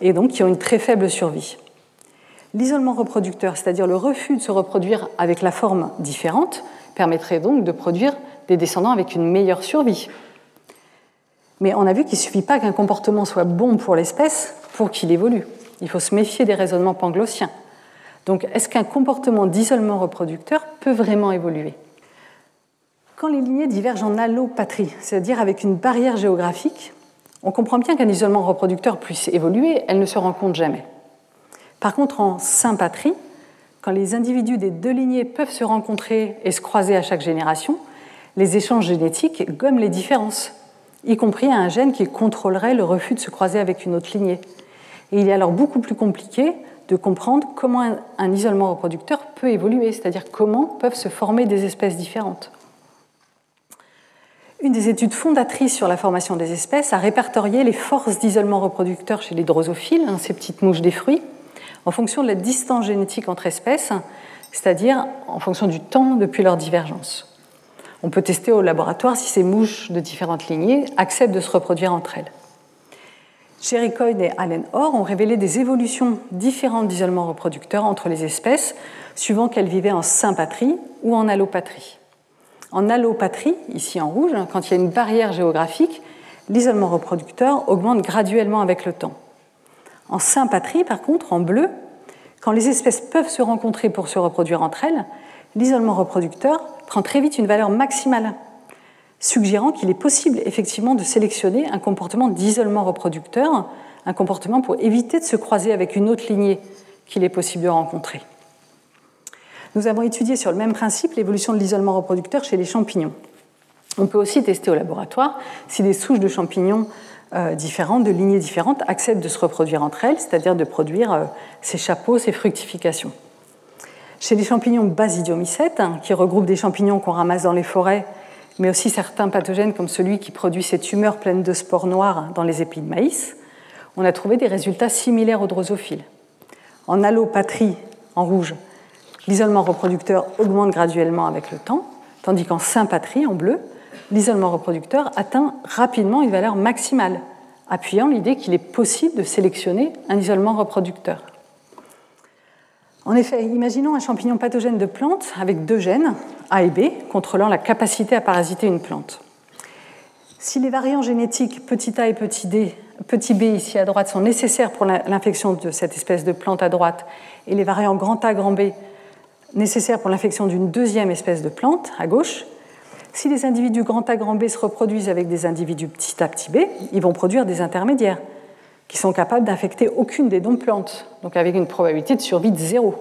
Speaker 3: et donc qui ont une très faible survie. L'isolement reproducteur, c'est-à-dire le refus de se reproduire avec la forme différente, permettrait donc de produire des descendants avec une meilleure survie. Mais on a vu qu'il ne suffit pas qu'un comportement soit bon pour l'espèce pour qu'il évolue. Il faut se méfier des raisonnements panglossiens. Donc, est-ce qu'un comportement d'isolement reproducteur peut vraiment évoluer? Quand les lignées divergent en allopatrie, c'est-à-dire avec une barrière géographique, on comprend bien qu'un isolement reproducteur puisse évoluer, elle ne se rencontre jamais. Par contre, en sympatrie, quand les individus des deux lignées peuvent se rencontrer et se croiser à chaque génération, les échanges génétiques gomment les différences, y compris à un gène qui contrôlerait le refus de se croiser avec une autre lignée. Et il est alors beaucoup plus compliqué de comprendre comment un isolement reproducteur peut évoluer, c'est-à-dire comment peuvent se former des espèces différentes. Une des études fondatrices sur la formation des espèces a répertorié les forces d'isolement reproducteur chez les drosophiles, hein, ces petites mouches des fruits, en fonction de la distance génétique entre espèces, c'est-à-dire en fonction du temps depuis leur divergence. On peut tester au laboratoire si ces mouches de différentes lignées acceptent de se reproduire entre elles. Sherry Coyne et Allen Orr ont révélé des évolutions différentes d'isolement reproducteur entre les espèces, suivant qu'elles vivaient en sympatrie ou en allopatrie. En allopatrie, ici en rouge, quand il y a une barrière géographique, l'isolement reproducteur augmente graduellement avec le temps. En sympatrie, par contre, en bleu, quand les espèces peuvent se rencontrer pour se reproduire entre elles, l'isolement reproducteur prend très vite une valeur maximale suggérant qu'il est possible effectivement de sélectionner un comportement d'isolement reproducteur, un comportement pour éviter de se croiser avec une autre lignée qu'il est possible de rencontrer. Nous avons étudié sur le même principe l'évolution de l'isolement reproducteur chez les champignons. On peut aussi tester au laboratoire si des souches de champignons euh, différentes, de lignées différentes, acceptent de se reproduire entre elles, c'est-à-dire de produire euh, ces chapeaux, ces fructifications. Chez les champignons basidiomycètes, hein, qui regroupent des champignons qu'on ramasse dans les forêts mais aussi certains pathogènes comme celui qui produit ces tumeurs pleines de spores noires dans les épis de maïs, on a trouvé des résultats similaires aux drosophiles. En allopatrie, en rouge, l'isolement reproducteur augmente graduellement avec le temps, tandis qu'en sympatrie, en bleu, l'isolement reproducteur atteint rapidement une valeur maximale, appuyant l'idée qu'il est possible de sélectionner un isolement reproducteur. En effet, imaginons un champignon pathogène de plante avec deux gènes, A et B, contrôlant la capacité à parasiter une plante. Si les variants génétiques petit a et petit, petit b ici à droite sont nécessaires pour l'infection de cette espèce de plante à droite et les variants grand A, grand B nécessaires pour l'infection d'une deuxième espèce de plante à gauche, si les individus grand A, grand B se reproduisent avec des individus petit a, petit b, ils vont produire des intermédiaires qui sont capables d'infecter aucune des dons plantes, donc avec une probabilité de survie de zéro.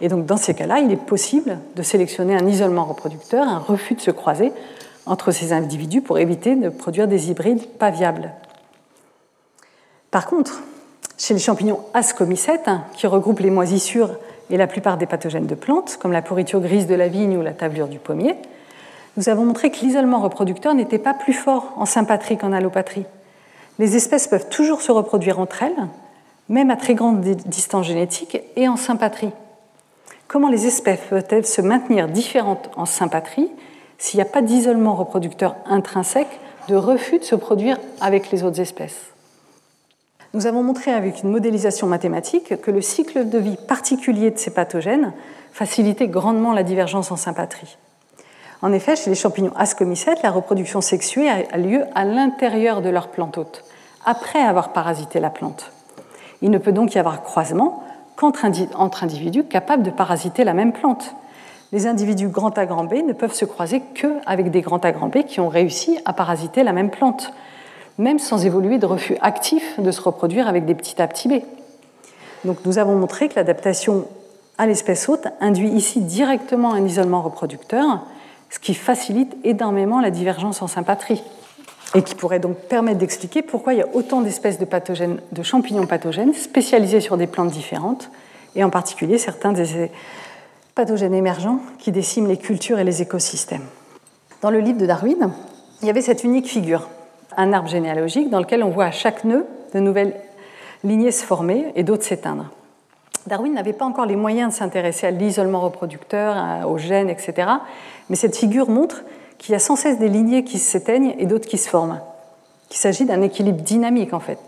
Speaker 3: Et donc dans ces cas-là, il est possible de sélectionner un isolement reproducteur, un refus de se croiser entre ces individus pour éviter de produire des hybrides pas viables. Par contre, chez les champignons ascomycètes, qui regroupent les moisissures et la plupart des pathogènes de plantes, comme la pourriture grise de la vigne ou la tablure du pommier, nous avons montré que l'isolement reproducteur n'était pas plus fort en sympatrie qu'en allopatrie les espèces peuvent toujours se reproduire entre elles, même à très grande distance génétique et en sympatrie. Comment les espèces peuvent-elles se maintenir différentes en sympatrie s'il n'y a pas d'isolement reproducteur intrinsèque, de refus de se produire avec les autres espèces? Nous avons montré avec une modélisation mathématique que le cycle de vie particulier de ces pathogènes facilitait grandement la divergence en sympatrie. En effet, chez les champignons ascomycètes, la reproduction sexuée a lieu à l'intérieur de leur plante hôte après avoir parasité la plante. Il ne peut donc y avoir croisement qu'entre individus capables de parasiter la même plante. Les individus grand A grand B ne peuvent se croiser qu'avec des grands A grand B qui ont réussi à parasiter la même plante, même sans évoluer de refus actif de se reproduire avec des petits A petits B. Donc nous avons montré que l'adaptation à l'espèce hôte induit ici directement un isolement reproducteur, ce qui facilite énormément la divergence en sympatrie et qui pourrait donc permettre d'expliquer pourquoi il y a autant d'espèces de, de champignons pathogènes spécialisés sur des plantes différentes, et en particulier certains des pathogènes émergents qui déciment les cultures et les écosystèmes. Dans le livre de Darwin, il y avait cette unique figure, un arbre généalogique dans lequel on voit à chaque nœud de nouvelles lignées se former et d'autres s'éteindre. Darwin n'avait pas encore les moyens de s'intéresser à l'isolement reproducteur, aux gènes, etc. Mais cette figure montre qu'il y a sans cesse des lignées qui s'éteignent et d'autres qui se forment, qu'il s'agit d'un équilibre dynamique en fait.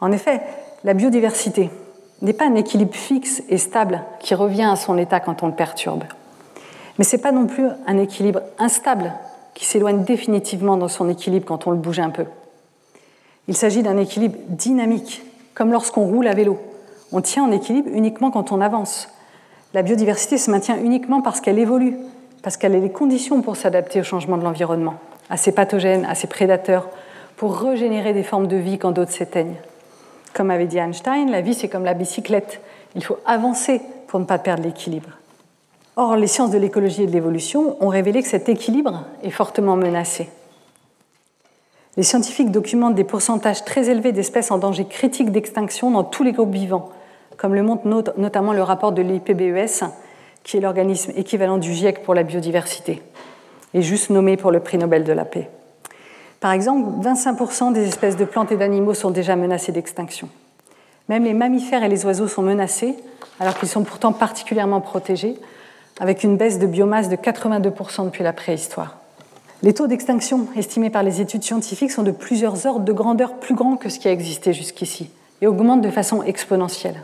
Speaker 3: En effet, la biodiversité n'est pas un équilibre fixe et stable qui revient à son état quand on le perturbe. Mais ce n'est pas non plus un équilibre instable qui s'éloigne définitivement dans son équilibre quand on le bouge un peu. Il s'agit d'un équilibre dynamique, comme lorsqu'on roule à vélo. On tient en équilibre uniquement quand on avance. La biodiversité se maintient uniquement parce qu'elle évolue, parce qu'elle a les conditions pour s'adapter au changement de l'environnement, à ses pathogènes, à ses prédateurs, pour régénérer des formes de vie quand d'autres s'éteignent. Comme avait dit Einstein, la vie c'est comme la bicyclette. Il faut avancer pour ne pas perdre l'équilibre. Or, les sciences de l'écologie et de l'évolution ont révélé que cet équilibre est fortement menacé. Les scientifiques documentent des pourcentages très élevés d'espèces en danger critique d'extinction dans tous les groupes vivants, comme le montre notamment le rapport de l'IPBES, qui est l'organisme équivalent du GIEC pour la biodiversité, et juste nommé pour le prix Nobel de la paix. Par exemple, 25% des espèces de plantes et d'animaux sont déjà menacées d'extinction. Même les mammifères et les oiseaux sont menacés, alors qu'ils sont pourtant particulièrement protégés, avec une baisse de biomasse de 82% depuis la préhistoire. Les taux d'extinction estimés par les études scientifiques sont de plusieurs ordres de grandeur plus grands que ce qui a existé jusqu'ici et augmentent de façon exponentielle.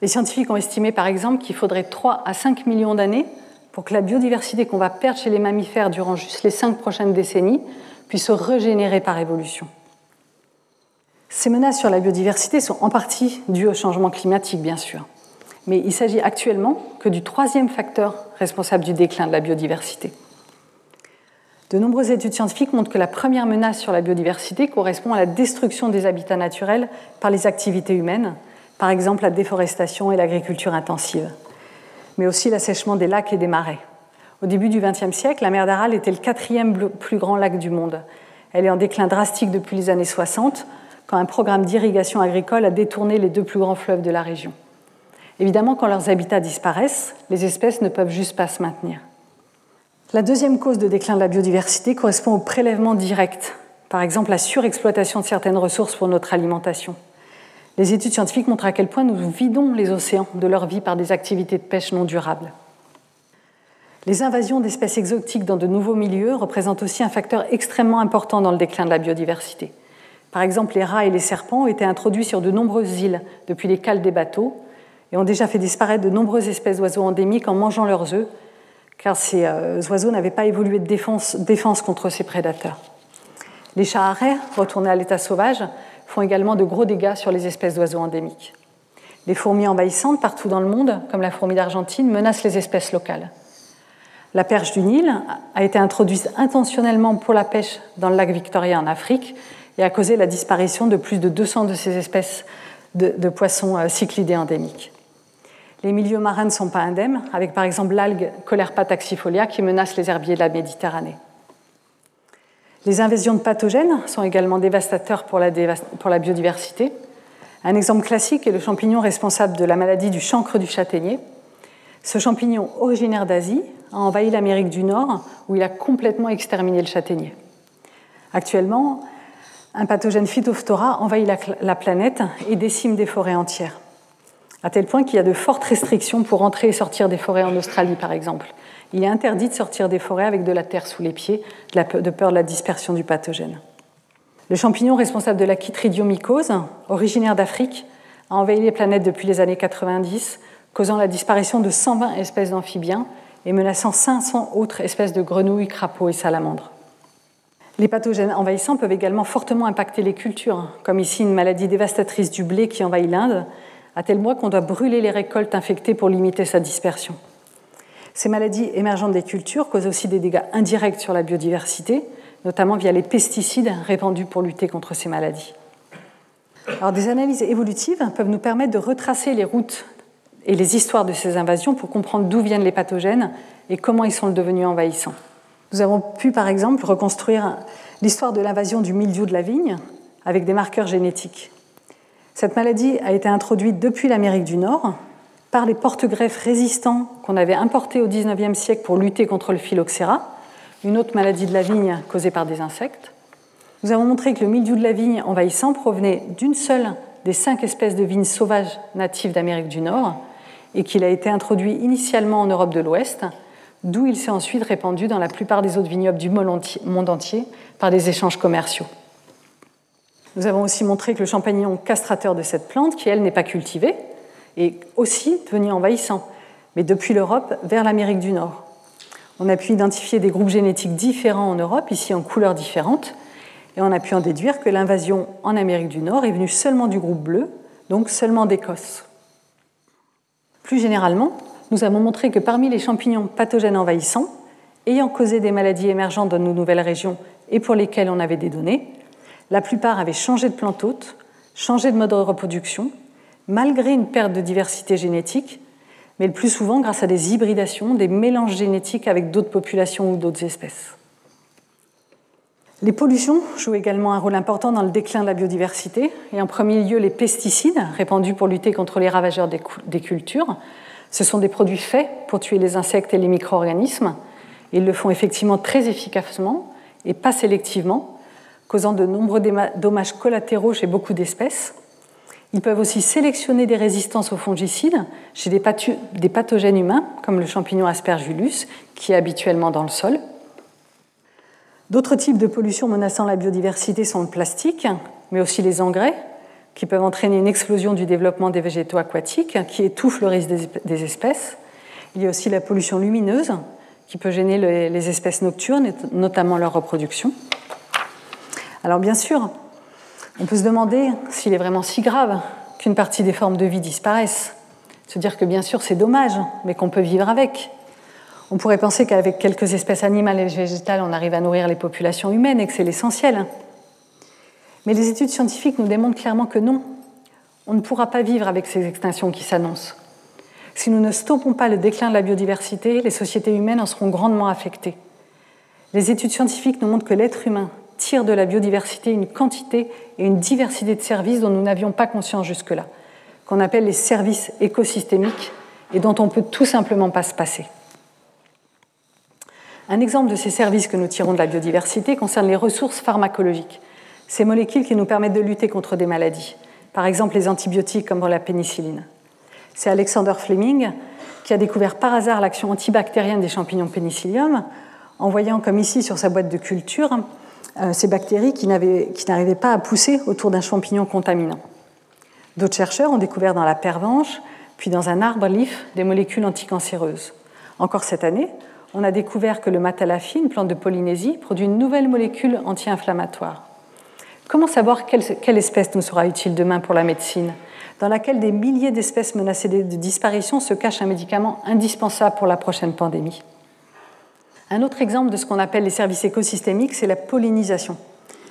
Speaker 3: Les scientifiques ont estimé par exemple qu'il faudrait 3 à 5 millions d'années pour que la biodiversité qu'on va perdre chez les mammifères durant juste les 5 prochaines décennies puisse se régénérer par évolution. Ces menaces sur la biodiversité sont en partie dues au changement climatique, bien sûr, mais il s'agit actuellement que du troisième facteur responsable du déclin de la biodiversité. De nombreuses études scientifiques montrent que la première menace sur la biodiversité correspond à la destruction des habitats naturels par les activités humaines, par exemple la déforestation et l'agriculture intensive, mais aussi l'assèchement des lacs et des marais. Au début du XXe siècle, la mer d'Aral était le quatrième plus grand lac du monde. Elle est en déclin drastique depuis les années 60, quand un programme d'irrigation agricole a détourné les deux plus grands fleuves de la région. Évidemment, quand leurs habitats disparaissent, les espèces ne peuvent juste pas se maintenir. La deuxième cause de déclin de la biodiversité correspond au prélèvement direct, par exemple la surexploitation de certaines ressources pour notre alimentation. Les études scientifiques montrent à quel point nous vidons les océans de leur vie par des activités de pêche non durables. Les invasions d'espèces exotiques dans de nouveaux milieux représentent aussi un facteur extrêmement important dans le déclin de la biodiversité. Par exemple, les rats et les serpents ont été introduits sur de nombreuses îles depuis les cales des bateaux et ont déjà fait disparaître de nombreuses espèces d'oiseaux endémiques en mangeant leurs œufs, car ces euh, oiseaux n'avaient pas évolué de défense, contre ces prédateurs. Les chats arrêts, retournés à l'état sauvage, font également de gros dégâts sur les espèces d'oiseaux endémiques. Les fourmis envahissantes partout dans le monde, comme la fourmi d'Argentine, menacent les espèces locales. La perche du Nil a été introduite intentionnellement pour la pêche dans le lac Victoria en Afrique et a causé la disparition de plus de 200 de ces espèces de, poissons euh, cyclidés endémiques. Les milieux marins ne sont pas indemnes, avec par exemple l'algue Colerpa taxifolia qui menace les herbiers de la Méditerranée. Les invasions de pathogènes sont également dévastateurs pour la, pour la biodiversité. Un exemple classique est le champignon responsable de la maladie du chancre du châtaignier. Ce champignon originaire d'Asie a envahi l'Amérique du Nord où il a complètement exterminé le châtaignier. Actuellement, un pathogène Phytophthora envahit la, planète et décime des forêts entières, à tel point qu'il y a de fortes restrictions pour entrer et sortir des forêts en Australie, par exemple. Il est interdit de sortir des forêts avec de la terre sous les pieds, de peur de la dispersion du pathogène. Le champignon responsable de la chytridiomycose, originaire d'Afrique, a envahi les planètes depuis les années 90, causant la disparition de 120 espèces d'amphibiens et menaçant 500 autres espèces de grenouilles, crapauds et salamandres. Les pathogènes envahissants peuvent également fortement impacter les cultures, comme ici une maladie dévastatrice du blé qui envahit l'Inde, à tel point qu'on doit brûler les récoltes infectées pour limiter sa dispersion. Ces maladies émergentes des cultures causent aussi des dégâts indirects sur la biodiversité, notamment via les pesticides répandus pour lutter contre ces maladies. Alors, des analyses évolutives peuvent nous permettre de retracer les routes et les histoires de ces invasions pour comprendre d'où viennent les pathogènes et comment ils sont devenus envahissants. Nous avons pu par exemple reconstruire l'histoire de l'invasion du mildiou de la vigne avec des marqueurs génétiques. Cette maladie a été introduite depuis l'Amérique du Nord par les porte-greffes résistants qu'on avait importés au XIXe siècle pour lutter contre le phylloxéra, une autre maladie de la vigne causée par des insectes. Nous avons montré que le mildiou de la vigne envahissant provenait d'une seule des cinq espèces de vignes sauvages natives d'Amérique du Nord et qu'il a été introduit initialement en Europe de l'Ouest, d'où il s'est ensuite répandu dans la plupart des autres vignobles du monde entier par des échanges commerciaux. Nous avons aussi montré que le champignon castrateur de cette plante, qui elle n'est pas cultivée, est aussi devenu envahissant, mais depuis l'Europe vers l'Amérique du Nord. On a pu identifier des groupes génétiques différents en Europe, ici en couleurs différentes, et on a pu en déduire que l'invasion en Amérique du Nord est venue seulement du groupe bleu, donc seulement d'Écosse. Plus généralement, nous avons montré que parmi les champignons pathogènes envahissants, ayant causé des maladies émergentes dans nos nouvelles régions et pour lesquelles on avait des données, la plupart avaient changé de plante hôte, changé de mode de reproduction, malgré une perte de diversité génétique, mais le plus souvent grâce à des hybridations, des mélanges génétiques avec d'autres populations ou d'autres espèces. Les pollutions jouent également un rôle important dans le déclin de la biodiversité, et en premier lieu les pesticides répandus pour lutter contre les ravageurs des cultures. Ce sont des produits faits pour tuer les insectes et les micro-organismes. Ils le font effectivement très efficacement et pas sélectivement, causant de nombreux dommages collatéraux chez beaucoup d'espèces. Ils peuvent aussi sélectionner des résistances aux fongicides chez des, pathogènes humains, comme le champignon Aspergillus, qui est habituellement dans le sol. D'autres types de pollutions menaçant la biodiversité sont le plastique, mais aussi les engrais, qui peuvent entraîner une explosion du développement des végétaux aquatiques, qui étouffent le risque des espèces. Il y a aussi la pollution lumineuse, qui peut gêner les espèces nocturnes, notamment leur reproduction. Alors bien sûr, on peut se demander s'il est vraiment si grave qu'une partie des formes de vie disparaissent. Se dire que bien sûr c'est dommage, mais qu'on peut vivre avec. On pourrait penser qu'avec quelques espèces animales et végétales, on arrive à nourrir les populations humaines et que c'est l'essentiel. Mais les études scientifiques nous démontrent clairement que non. On ne pourra pas vivre avec ces extinctions qui s'annoncent. Si nous ne stoppons pas le déclin de la biodiversité, les sociétés humaines en seront grandement affectées. Les études scientifiques nous montrent que l'être humain tire de la biodiversité une quantité et une diversité de services dont nous n'avions pas conscience jusque-là, qu'on appelle les services écosystémiques et dont on ne peut tout simplement pas se passer. Un exemple de ces services que nous tirons de la biodiversité concerne les ressources pharmacologiques, ces molécules qui nous permettent de lutter contre des maladies, par exemple les antibiotiques comme la pénicilline. C'est Alexander Fleming qui a découvert par hasard l'action antibactérienne des champignons pénicillium en voyant comme ici sur sa boîte de culture ces bactéries qui n'arrivaient pas à pousser autour d'un champignon contaminant. D'autres chercheurs ont découvert dans la pervenche, puis dans un arbre lif, des molécules anticancéreuses. Encore cette année, on a découvert que le matalafi, une plante de Polynésie, produit une nouvelle molécule anti-inflammatoire. Comment savoir quelle, espèce nous sera utile demain pour la médecine, dans laquelle des milliers d'espèces menacées de disparition se cache un médicament indispensable pour la prochaine pandémie? Un autre exemple de ce qu'on appelle les services écosystémiques, c'est la pollinisation,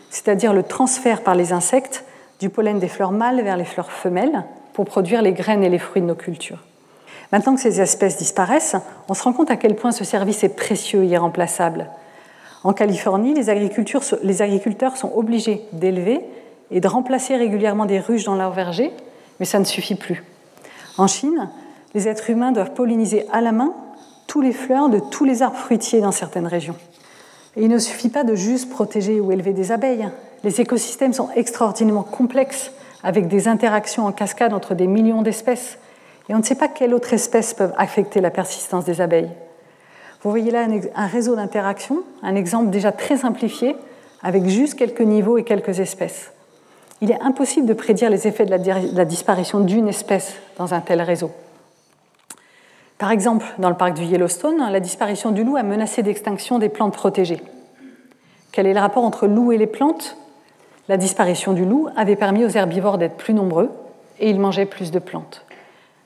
Speaker 3: c'est-à-dire le transfert par les insectes du pollen des fleurs mâles vers les fleurs femelles pour produire les graines et les fruits de nos cultures. Maintenant que ces espèces disparaissent, on se rend compte à quel point ce service est précieux et irremplaçable. En Californie, les, agriculteurs sont obligés d'élever et de remplacer régulièrement des ruches dans leurs vergers, mais ça ne suffit plus. En Chine, les êtres humains doivent polliniser à la main tous les fleurs de tous les arbres fruitiers dans certaines régions. Il ne suffit pas de juste protéger ou élever des abeilles. Les écosystèmes sont extraordinairement complexes, avec des interactions en cascade entre des millions d'espèces et on ne sait pas quelles autres espèces peuvent affecter la persistance des abeilles. Vous voyez là un réseau d'interaction, un exemple déjà très simplifié, avec juste quelques niveaux et quelques espèces. Il est impossible de prédire les effets de la disparition d'une espèce dans un tel réseau. Par exemple, dans le parc du Yellowstone, la disparition du loup a menacé d'extinction des plantes protégées. Quel est le rapport entre loup et les plantes? La disparition du loup avait permis aux herbivores d'être plus nombreux et ils mangeaient plus de plantes.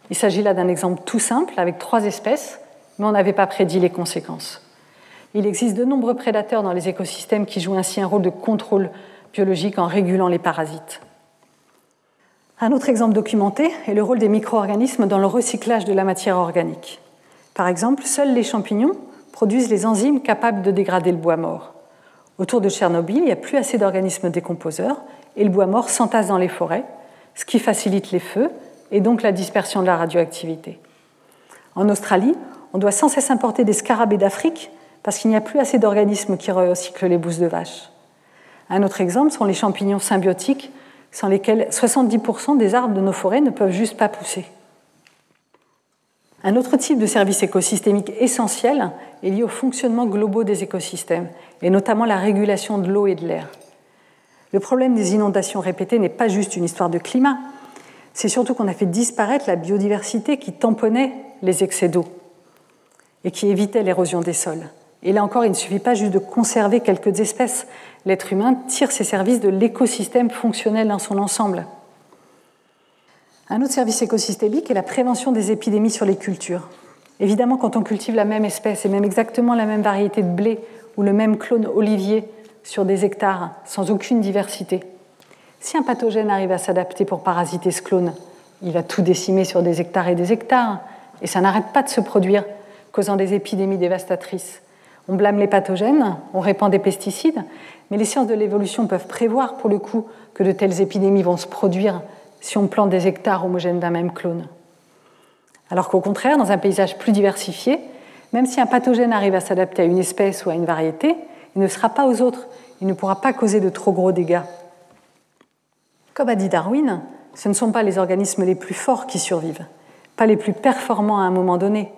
Speaker 3: Il s'agit là d'un exemple tout simple avec trois espèces, mais on n'avait pas prédit les conséquences. Il existe de nombreux prédateurs dans les écosystèmes qui jouent ainsi un rôle de contrôle biologique en régulant les parasites. Un autre exemple documenté est le rôle des micro-organismes dans le recyclage de la matière organique. Par exemple, seuls les champignons produisent les enzymes capables de dégrader le bois mort. Autour de Tchernobyl, il n'y a plus assez d'organismes décomposeurs et le bois mort s'entasse dans les forêts, ce qui facilite les feux et donc la dispersion de la radioactivité. En Australie, on doit sans cesse importer des scarabées d'Afrique parce qu'il n'y a plus assez d'organismes qui recyclent les bousses de vache. Un autre exemple sont les champignons symbiotiques, sans lesquels 70% des arbres de nos forêts ne peuvent juste pas pousser. Un autre type de service écosystémique essentiel est lié au fonctionnement global des écosystèmes, et notamment la régulation de l'eau et de l'air. Le problème des inondations répétées n'est pas juste une histoire de climat, c'est surtout qu'on a fait disparaître la biodiversité qui tamponnait les excès d'eau et qui évitait l'érosion des sols. Et là encore, il ne suffit pas juste de conserver quelques espèces. L'être humain tire ses services de l'écosystème fonctionnel dans son ensemble. Un autre service écosystémique est la prévention des épidémies sur les cultures. Évidemment, quand on cultive la même espèce et même exactement la même variété de blé ou le même clone olivier sur des hectares sans aucune diversité, si un pathogène arrive à s'adapter pour parasiter ce clone, il va tout décimer sur des hectares et des hectares, et ça n'arrête pas de se produire, causant des épidémies dévastatrices. On blâme les pathogènes, on répand des pesticides, mais les sciences de l'évolution peuvent prévoir pour le coup que de telles épidémies vont se produire si on plante des hectares homogènes d'un même clone. Alors qu'au contraire, dans un paysage plus diversifié, même si un pathogène arrive à s'adapter à une espèce ou à une variété, il ne sera pas aux autres, il ne pourra pas causer de trop gros dégâts. Comme a dit Darwin, ce ne sont pas les organismes les plus forts qui survivent, pas les plus performants à un moment donné,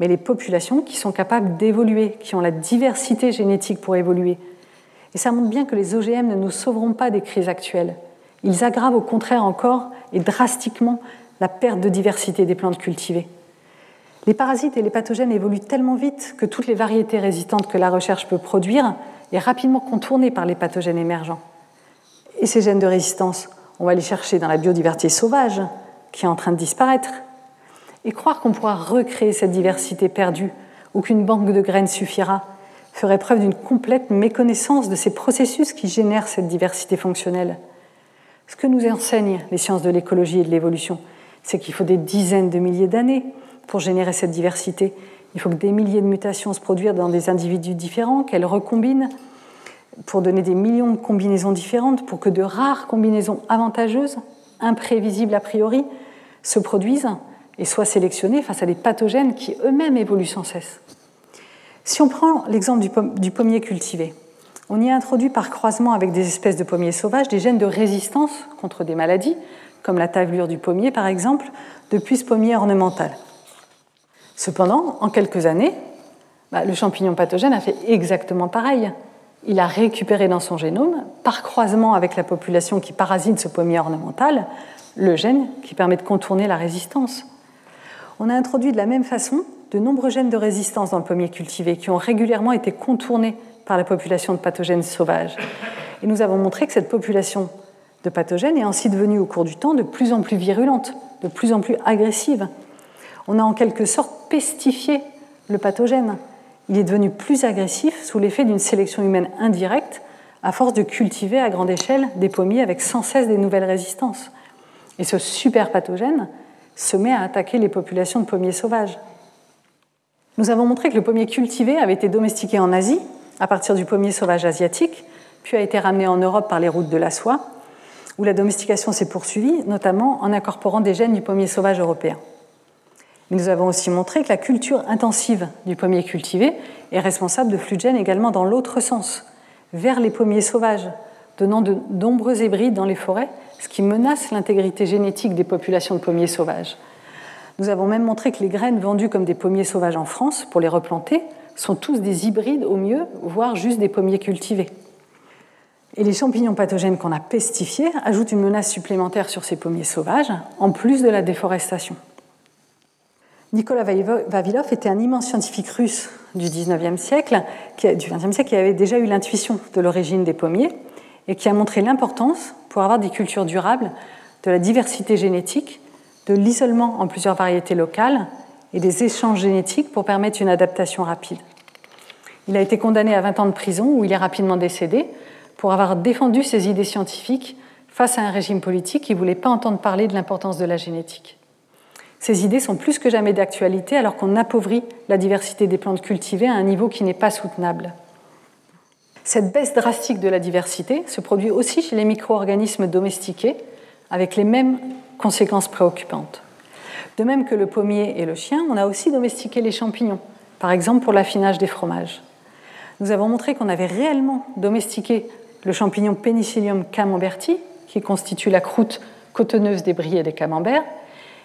Speaker 3: mais les populations qui sont capables d'évoluer, qui ont la diversité génétique pour évoluer. Et ça montre bien que les OGM ne nous sauveront pas des crises actuelles. Ils aggravent au contraire encore et drastiquement la perte de diversité des plantes cultivées. Les parasites et les pathogènes évoluent tellement vite que toutes les variétés résistantes que la recherche peut produire est rapidement contournée par les pathogènes émergents. Et ces gènes de résistance, on va les chercher dans la biodiversité sauvage qui est en train de disparaître. Et croire qu'on pourra recréer cette diversité perdue ou qu'une banque de graines suffira ferait preuve d'une complète méconnaissance de ces processus qui génèrent cette diversité fonctionnelle. Ce que nous enseignent les sciences de l'écologie et de l'évolution, c'est qu'il faut des dizaines de milliers d'années pour générer cette diversité. Il faut que des milliers de mutations se produisent dans des individus différents, qu'elles recombinent pour donner des millions de combinaisons différentes, pour que de rares combinaisons avantageuses, imprévisibles a priori, se produisent et soient sélectionnées face à des pathogènes qui eux-mêmes évoluent sans cesse. Si on prend l'exemple du pommier cultivé, on y introduit par croisement avec des espèces de pommiers sauvages des gènes de résistance contre des maladies, comme la tavelure du pommier par exemple, depuis ce pommier ornemental. Cependant, en quelques années, bah, le champignon pathogène a fait exactement pareil il a récupéré dans son génome, par croisement avec la population qui parasite ce pommier ornemental, le gène qui permet de contourner la résistance. On a introduit de la même façon de nombreux gènes de résistance dans le pommier cultivé qui ont régulièrement été contournés par la population de pathogènes sauvages. Et nous avons montré que cette population de pathogènes est ainsi devenue au cours du temps de plus en plus virulente, de plus en plus agressive. On a en quelque sorte pestifié le pathogène il est devenu plus agressif sous l'effet d'une sélection humaine indirecte, à force de cultiver à grande échelle des pommiers avec sans cesse des nouvelles résistances. Et ce super pathogène se met à attaquer les populations de pommiers sauvages. Nous avons montré que le pommier cultivé avait été domestiqué en Asie à partir du pommier sauvage asiatique, puis a été ramené en Europe par les routes de la soie, où la domestication s'est poursuivie, notamment en incorporant des gènes du pommier sauvage européen. Nous avons aussi montré que la culture intensive du pommier cultivé est responsable de flux de gènes également dans l'autre sens, vers les pommiers sauvages, donnant de nombreux hybrides dans les forêts, ce qui menace l'intégrité génétique des populations de pommiers sauvages. Nous avons même montré que les graines vendues comme des pommiers sauvages en France, pour les replanter, sont tous des hybrides au mieux, voire juste des pommiers cultivés. Et les champignons pathogènes qu'on a pestifiés ajoutent une menace supplémentaire sur ces pommiers sauvages, en plus de la déforestation. Nicolas Vavilov était un immense scientifique russe du 19e siècle, du 20e siècle, qui avait déjà eu l'intuition de l'origine des pommiers et qui a montré l'importance, pour avoir des cultures durables, de la diversité génétique, de l'isolement en plusieurs variétés locales et des échanges génétiques pour permettre une adaptation rapide. Il a été condamné à 20 ans de prison où il est rapidement décédé pour avoir défendu ses idées scientifiques face à un régime politique qui ne voulait pas entendre parler de l'importance de la génétique. Ces idées sont plus que jamais d'actualité alors qu'on appauvrit la diversité des plantes cultivées à un niveau qui n'est pas soutenable. Cette baisse drastique de la diversité se produit aussi chez les micro-organismes domestiqués, avec les mêmes conséquences préoccupantes. De même que le pommier et le chien, on a aussi domestiqué les champignons, par exemple pour l'affinage des fromages. Nous avons montré qu'on avait réellement domestiqué le champignon Penicillium camemberti, qui constitue la croûte cotonneuse des brie et des camemberts,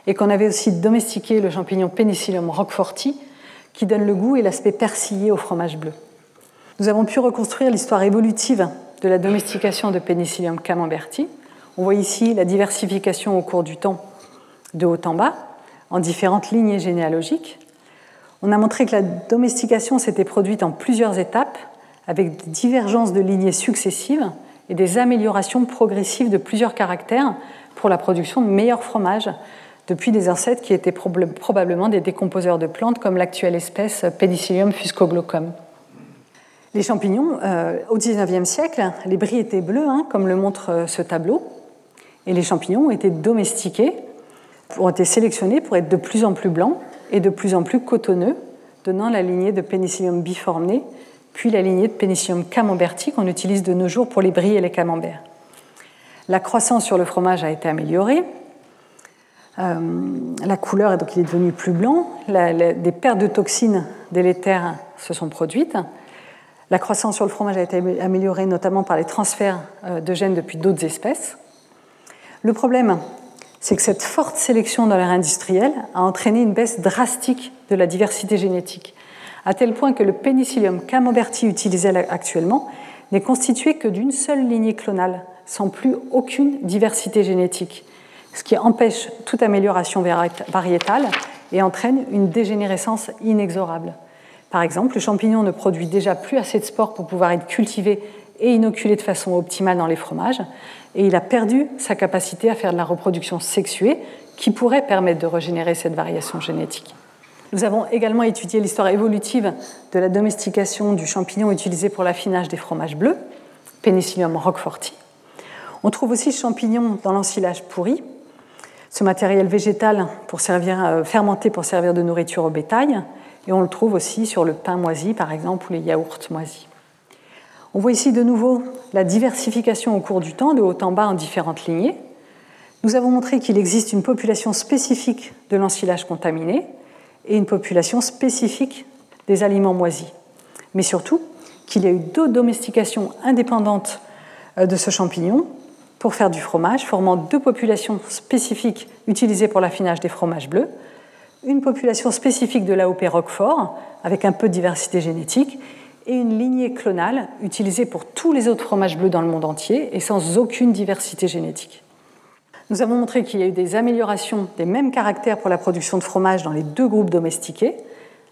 Speaker 3: et qu'on avait aussi domestiqué le champignon Penicillium roqueforti, qui donne le goût et l'aspect persillé au fromage bleu. Nous avons pu reconstruire l'histoire évolutive de la domestication de Penicillium camemberti. On voit ici la diversification au cours du temps de haut en bas, en différentes lignées généalogiques. On a montré que la domestication s'était produite en plusieurs étapes, avec des divergences de lignées successives et des améliorations progressives de plusieurs caractères pour la production de meilleurs fromages, depuis des ancêtres qui étaient probablement des décomposeurs de plantes comme l'actuelle espèce Penicillium fuscoglocum. Les champignons, euh, au XIXe siècle, les bris étaient bleus, hein, comme le montre euh, ce tableau, et les champignons ont été domestiqués, ont été sélectionnés pour être de plus en plus blancs et de plus en plus cotonneux, donnant la lignée de Penicillium biformné, puis la lignée de Penicillium camemberti qu'on utilise de nos jours pour les bris et les camemberts. La croissance sur le fromage a été améliorée. Euh, la couleur, donc il est devenu plus blanc. des pertes de toxines délétères se sont produites. La croissance sur le fromage a été améliorée notamment par les transferts euh, de gènes depuis d'autres espèces. Le problème, c'est que cette forte sélection dans l'ère industrielle a entraîné une baisse drastique de la diversité génétique, à tel point que le pénicillium camemberti utilisé actuellement n'est constitué que d'une seule lignée clonale, sans plus aucune diversité génétique, ce qui empêche toute amélioration variétale et entraîne une dégénérescence inexorable. Par exemple, le champignon ne produit déjà plus assez de spores pour pouvoir être cultivé et inoculé de façon optimale dans les fromages, et il a perdu sa capacité à faire de la reproduction sexuée qui pourrait permettre de régénérer cette variation génétique. Nous avons également étudié l'histoire évolutive de la domestication du champignon utilisé pour l'affinage des fromages bleus, Penicillium roqueforti. On trouve aussi ce champignon dans l'ensilage pourri, ce matériel végétal pour servir, euh, fermenté pour servir de nourriture au bétail, et on le trouve aussi sur le pain moisi, par exemple, ou les yaourts moisis. On voit ici de nouveau la diversification au cours du temps, de haut en bas en différentes lignées. Nous avons montré qu'il existe une population spécifique de l'ensilage contaminé et une population spécifique des aliments moisis. Mais surtout, qu'il y a eu deux domestications indépendantes euh, de ce champignon pour faire du fromage, formant deux populations spécifiques utilisées pour l'affinage des fromages bleus, une population spécifique de l'AOP Roquefort, avec un peu de diversité génétique, et une lignée clonale utilisée pour tous les autres fromages bleus dans le monde entier et sans aucune diversité génétique. Nous avons montré qu'il y a eu des améliorations des mêmes caractères pour la production de fromage dans les deux groupes domestiqués,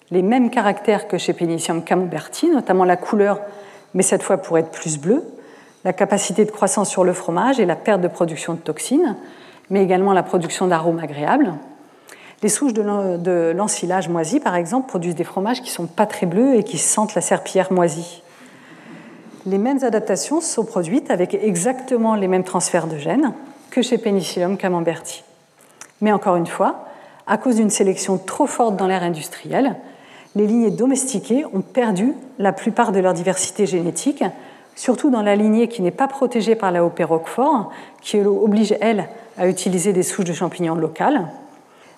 Speaker 3: les mêmes caractères que chez Penicillium camemberti, notamment la couleur, mais cette fois pour être plus bleu, la capacité de croissance sur le fromage et la perte de production de toxines, mais également la production d'arômes agréables. Les souches de l'ensilage moisi, par exemple, produisent des fromages qui ne sont pas très bleus et qui sentent la serpillière moisie. Les mêmes adaptations sont produites avec exactement les mêmes transferts de gènes que chez Penicillium camemberti. Mais encore une fois, à cause d'une sélection trop forte dans l'ère industrielle, les lignées domestiquées ont perdu la plupart de leur diversité génétique, surtout dans la lignée qui n'est pas protégée par la OP Roquefort, qui oblige, elle, à utiliser des souches de champignons locales,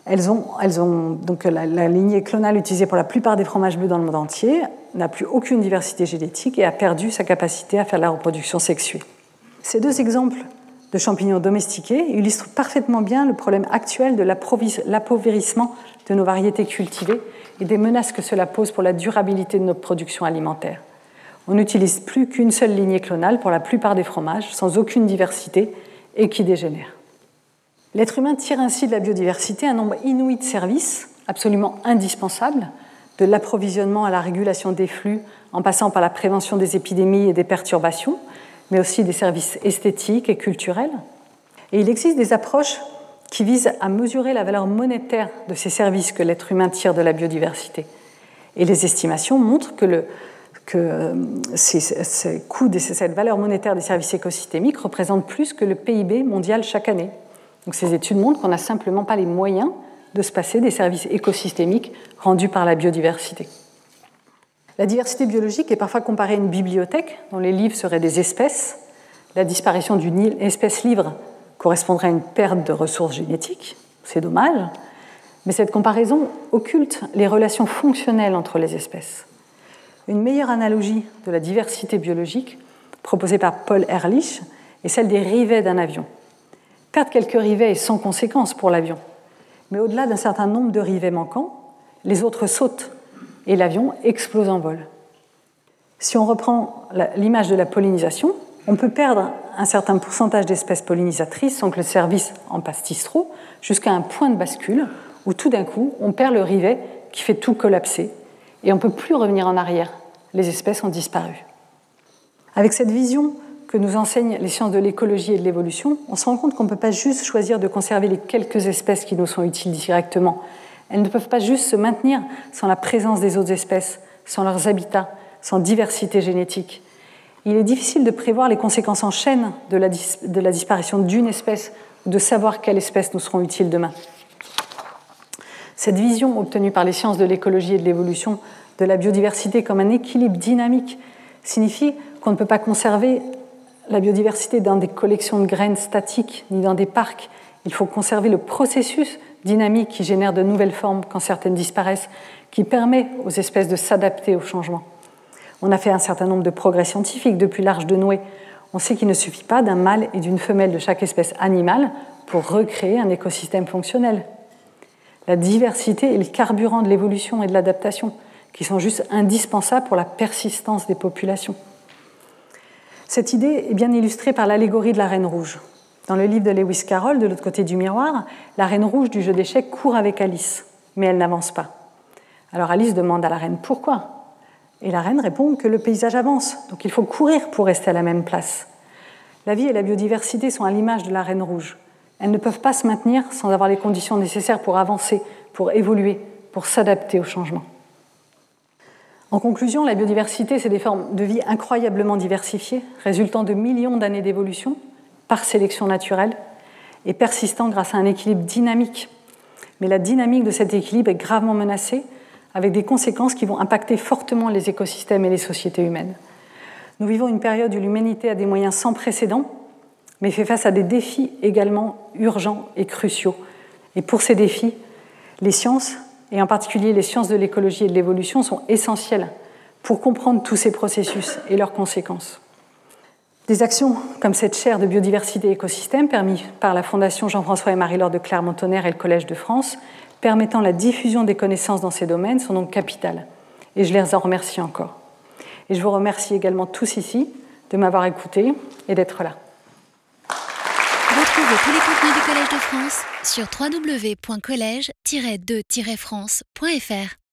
Speaker 3: elles ont, donc la, lignée clonale utilisée pour la plupart des fromages bleus dans le monde entier n'a plus aucune diversité génétique et a perdu sa capacité à faire la reproduction sexuée. Ces deux exemples de champignons domestiqués illustrent parfaitement bien le problème actuel de l'appauvrissement de nos variétés cultivées et des menaces que cela pose pour la durabilité de notre production alimentaire. On n'utilise plus qu'une seule lignée clonale pour la plupart des fromages, sans aucune diversité et qui dégénère. L'être humain tire ainsi de la biodiversité un nombre inouï de services absolument indispensables, de l'approvisionnement à la régulation des flux, en passant par la prévention des épidémies et des perturbations, mais aussi des services esthétiques et culturels. Et il existe des approches qui visent à mesurer la valeur monétaire de ces services que l'être humain tire de la biodiversité. Et les estimations montrent que, euh, ces, cette valeur monétaire des services écosystémiques représentent plus que le PIB mondial chaque année. Donc ces études montrent qu'on n'a simplement pas les moyens de se passer des services écosystémiques rendus par la biodiversité. La diversité biologique est parfois comparée à une bibliothèque dont les livres seraient des espèces. La disparition d'une espèce livre correspondrait à une perte de ressources génétiques. C'est dommage. Mais cette comparaison occulte les relations fonctionnelles entre les espèces. Une meilleure analogie de la diversité biologique, proposée par Paul Ehrlich, est celle des rivets d'un avion. Perdre quelques rivets est sans conséquence pour l'avion. Mais au-delà d'un certain nombre de rivets manquants, les autres sautent et l'avion explose en vol. Si on reprend l'image de la pollinisation, on peut perdre un certain pourcentage d'espèces pollinisatrices sans que le service en pastisse trop, jusqu'à un point de bascule où tout d'un coup, on perd le rivet qui fait tout collapser et on ne peut plus revenir en arrière. Les espèces ont disparu. Avec cette vision que nous enseignent les sciences de l'écologie et de l'évolution, on se rend compte qu'on ne peut pas juste choisir de conserver les quelques espèces qui nous sont utiles directement, elles ne peuvent pas juste se maintenir sans la présence des autres espèces, sans leurs habitats, sans diversité génétique. Il est difficile de prévoir les conséquences en chaîne de la, disparition d'une espèce ou de savoir quelles espèces nous seront utiles demain. Cette vision obtenue par les sciences de l'écologie et de l'évolution de la biodiversité comme un équilibre dynamique signifie qu'on ne peut pas conserver la biodiversité dans des collections de graines statiques ni dans des parcs. Il faut conserver le processus dynamique qui génère de nouvelles formes quand certaines disparaissent, qui permet aux espèces de s'adapter au changement. On a fait un certain nombre de progrès scientifiques depuis l'Arche de Noé. On sait qu'il ne suffit pas d'un mâle et d'une femelle de chaque espèce animale pour recréer un écosystème fonctionnel. La diversité est le carburant de l'évolution et de l'adaptation, qui sont juste indispensables pour la persistance des populations. Cette idée est bien illustrée par l'allégorie de la reine rouge. Dans le livre de Lewis Carroll, de l'autre côté du miroir, la reine rouge du jeu d'échecs court avec Alice, mais elle n'avance pas. Alors Alice demande à la reine pourquoi Et la reine répond que le paysage avance, donc il faut courir pour rester à la même place. La vie et la biodiversité sont à l'image de la reine rouge. Elles ne peuvent pas se maintenir sans avoir les conditions nécessaires pour avancer, pour évoluer, pour s'adapter au changement. En conclusion, la biodiversité, c'est des formes de vie incroyablement diversifiées, résultant de millions d'années d'évolution, par sélection naturelle et persistant grâce à un équilibre dynamique. Mais la dynamique de cet équilibre est gravement menacée avec des conséquences qui vont impacter fortement les écosystèmes et les sociétés humaines. Nous vivons une période où l'humanité a des moyens sans précédent, mais fait face à des défis également urgents et cruciaux. Et pour ces défis, les sciences, et en particulier les sciences de l'écologie et de l'évolution, sont essentielles pour comprendre tous ces processus et leurs conséquences. Des actions comme cette chaire de biodiversité et écosystème, permis par la Fondation Jean-François et Marie-Laure de Clermont-Tonnerre et le Collège de France, permettant la diffusion des connaissances dans ces domaines, sont donc capitales. Et je les en remercie encore. Et je vous remercie également tous ici de m'avoir écouté et d'être là.
Speaker 1: De France sur www.colège-2-france.fr.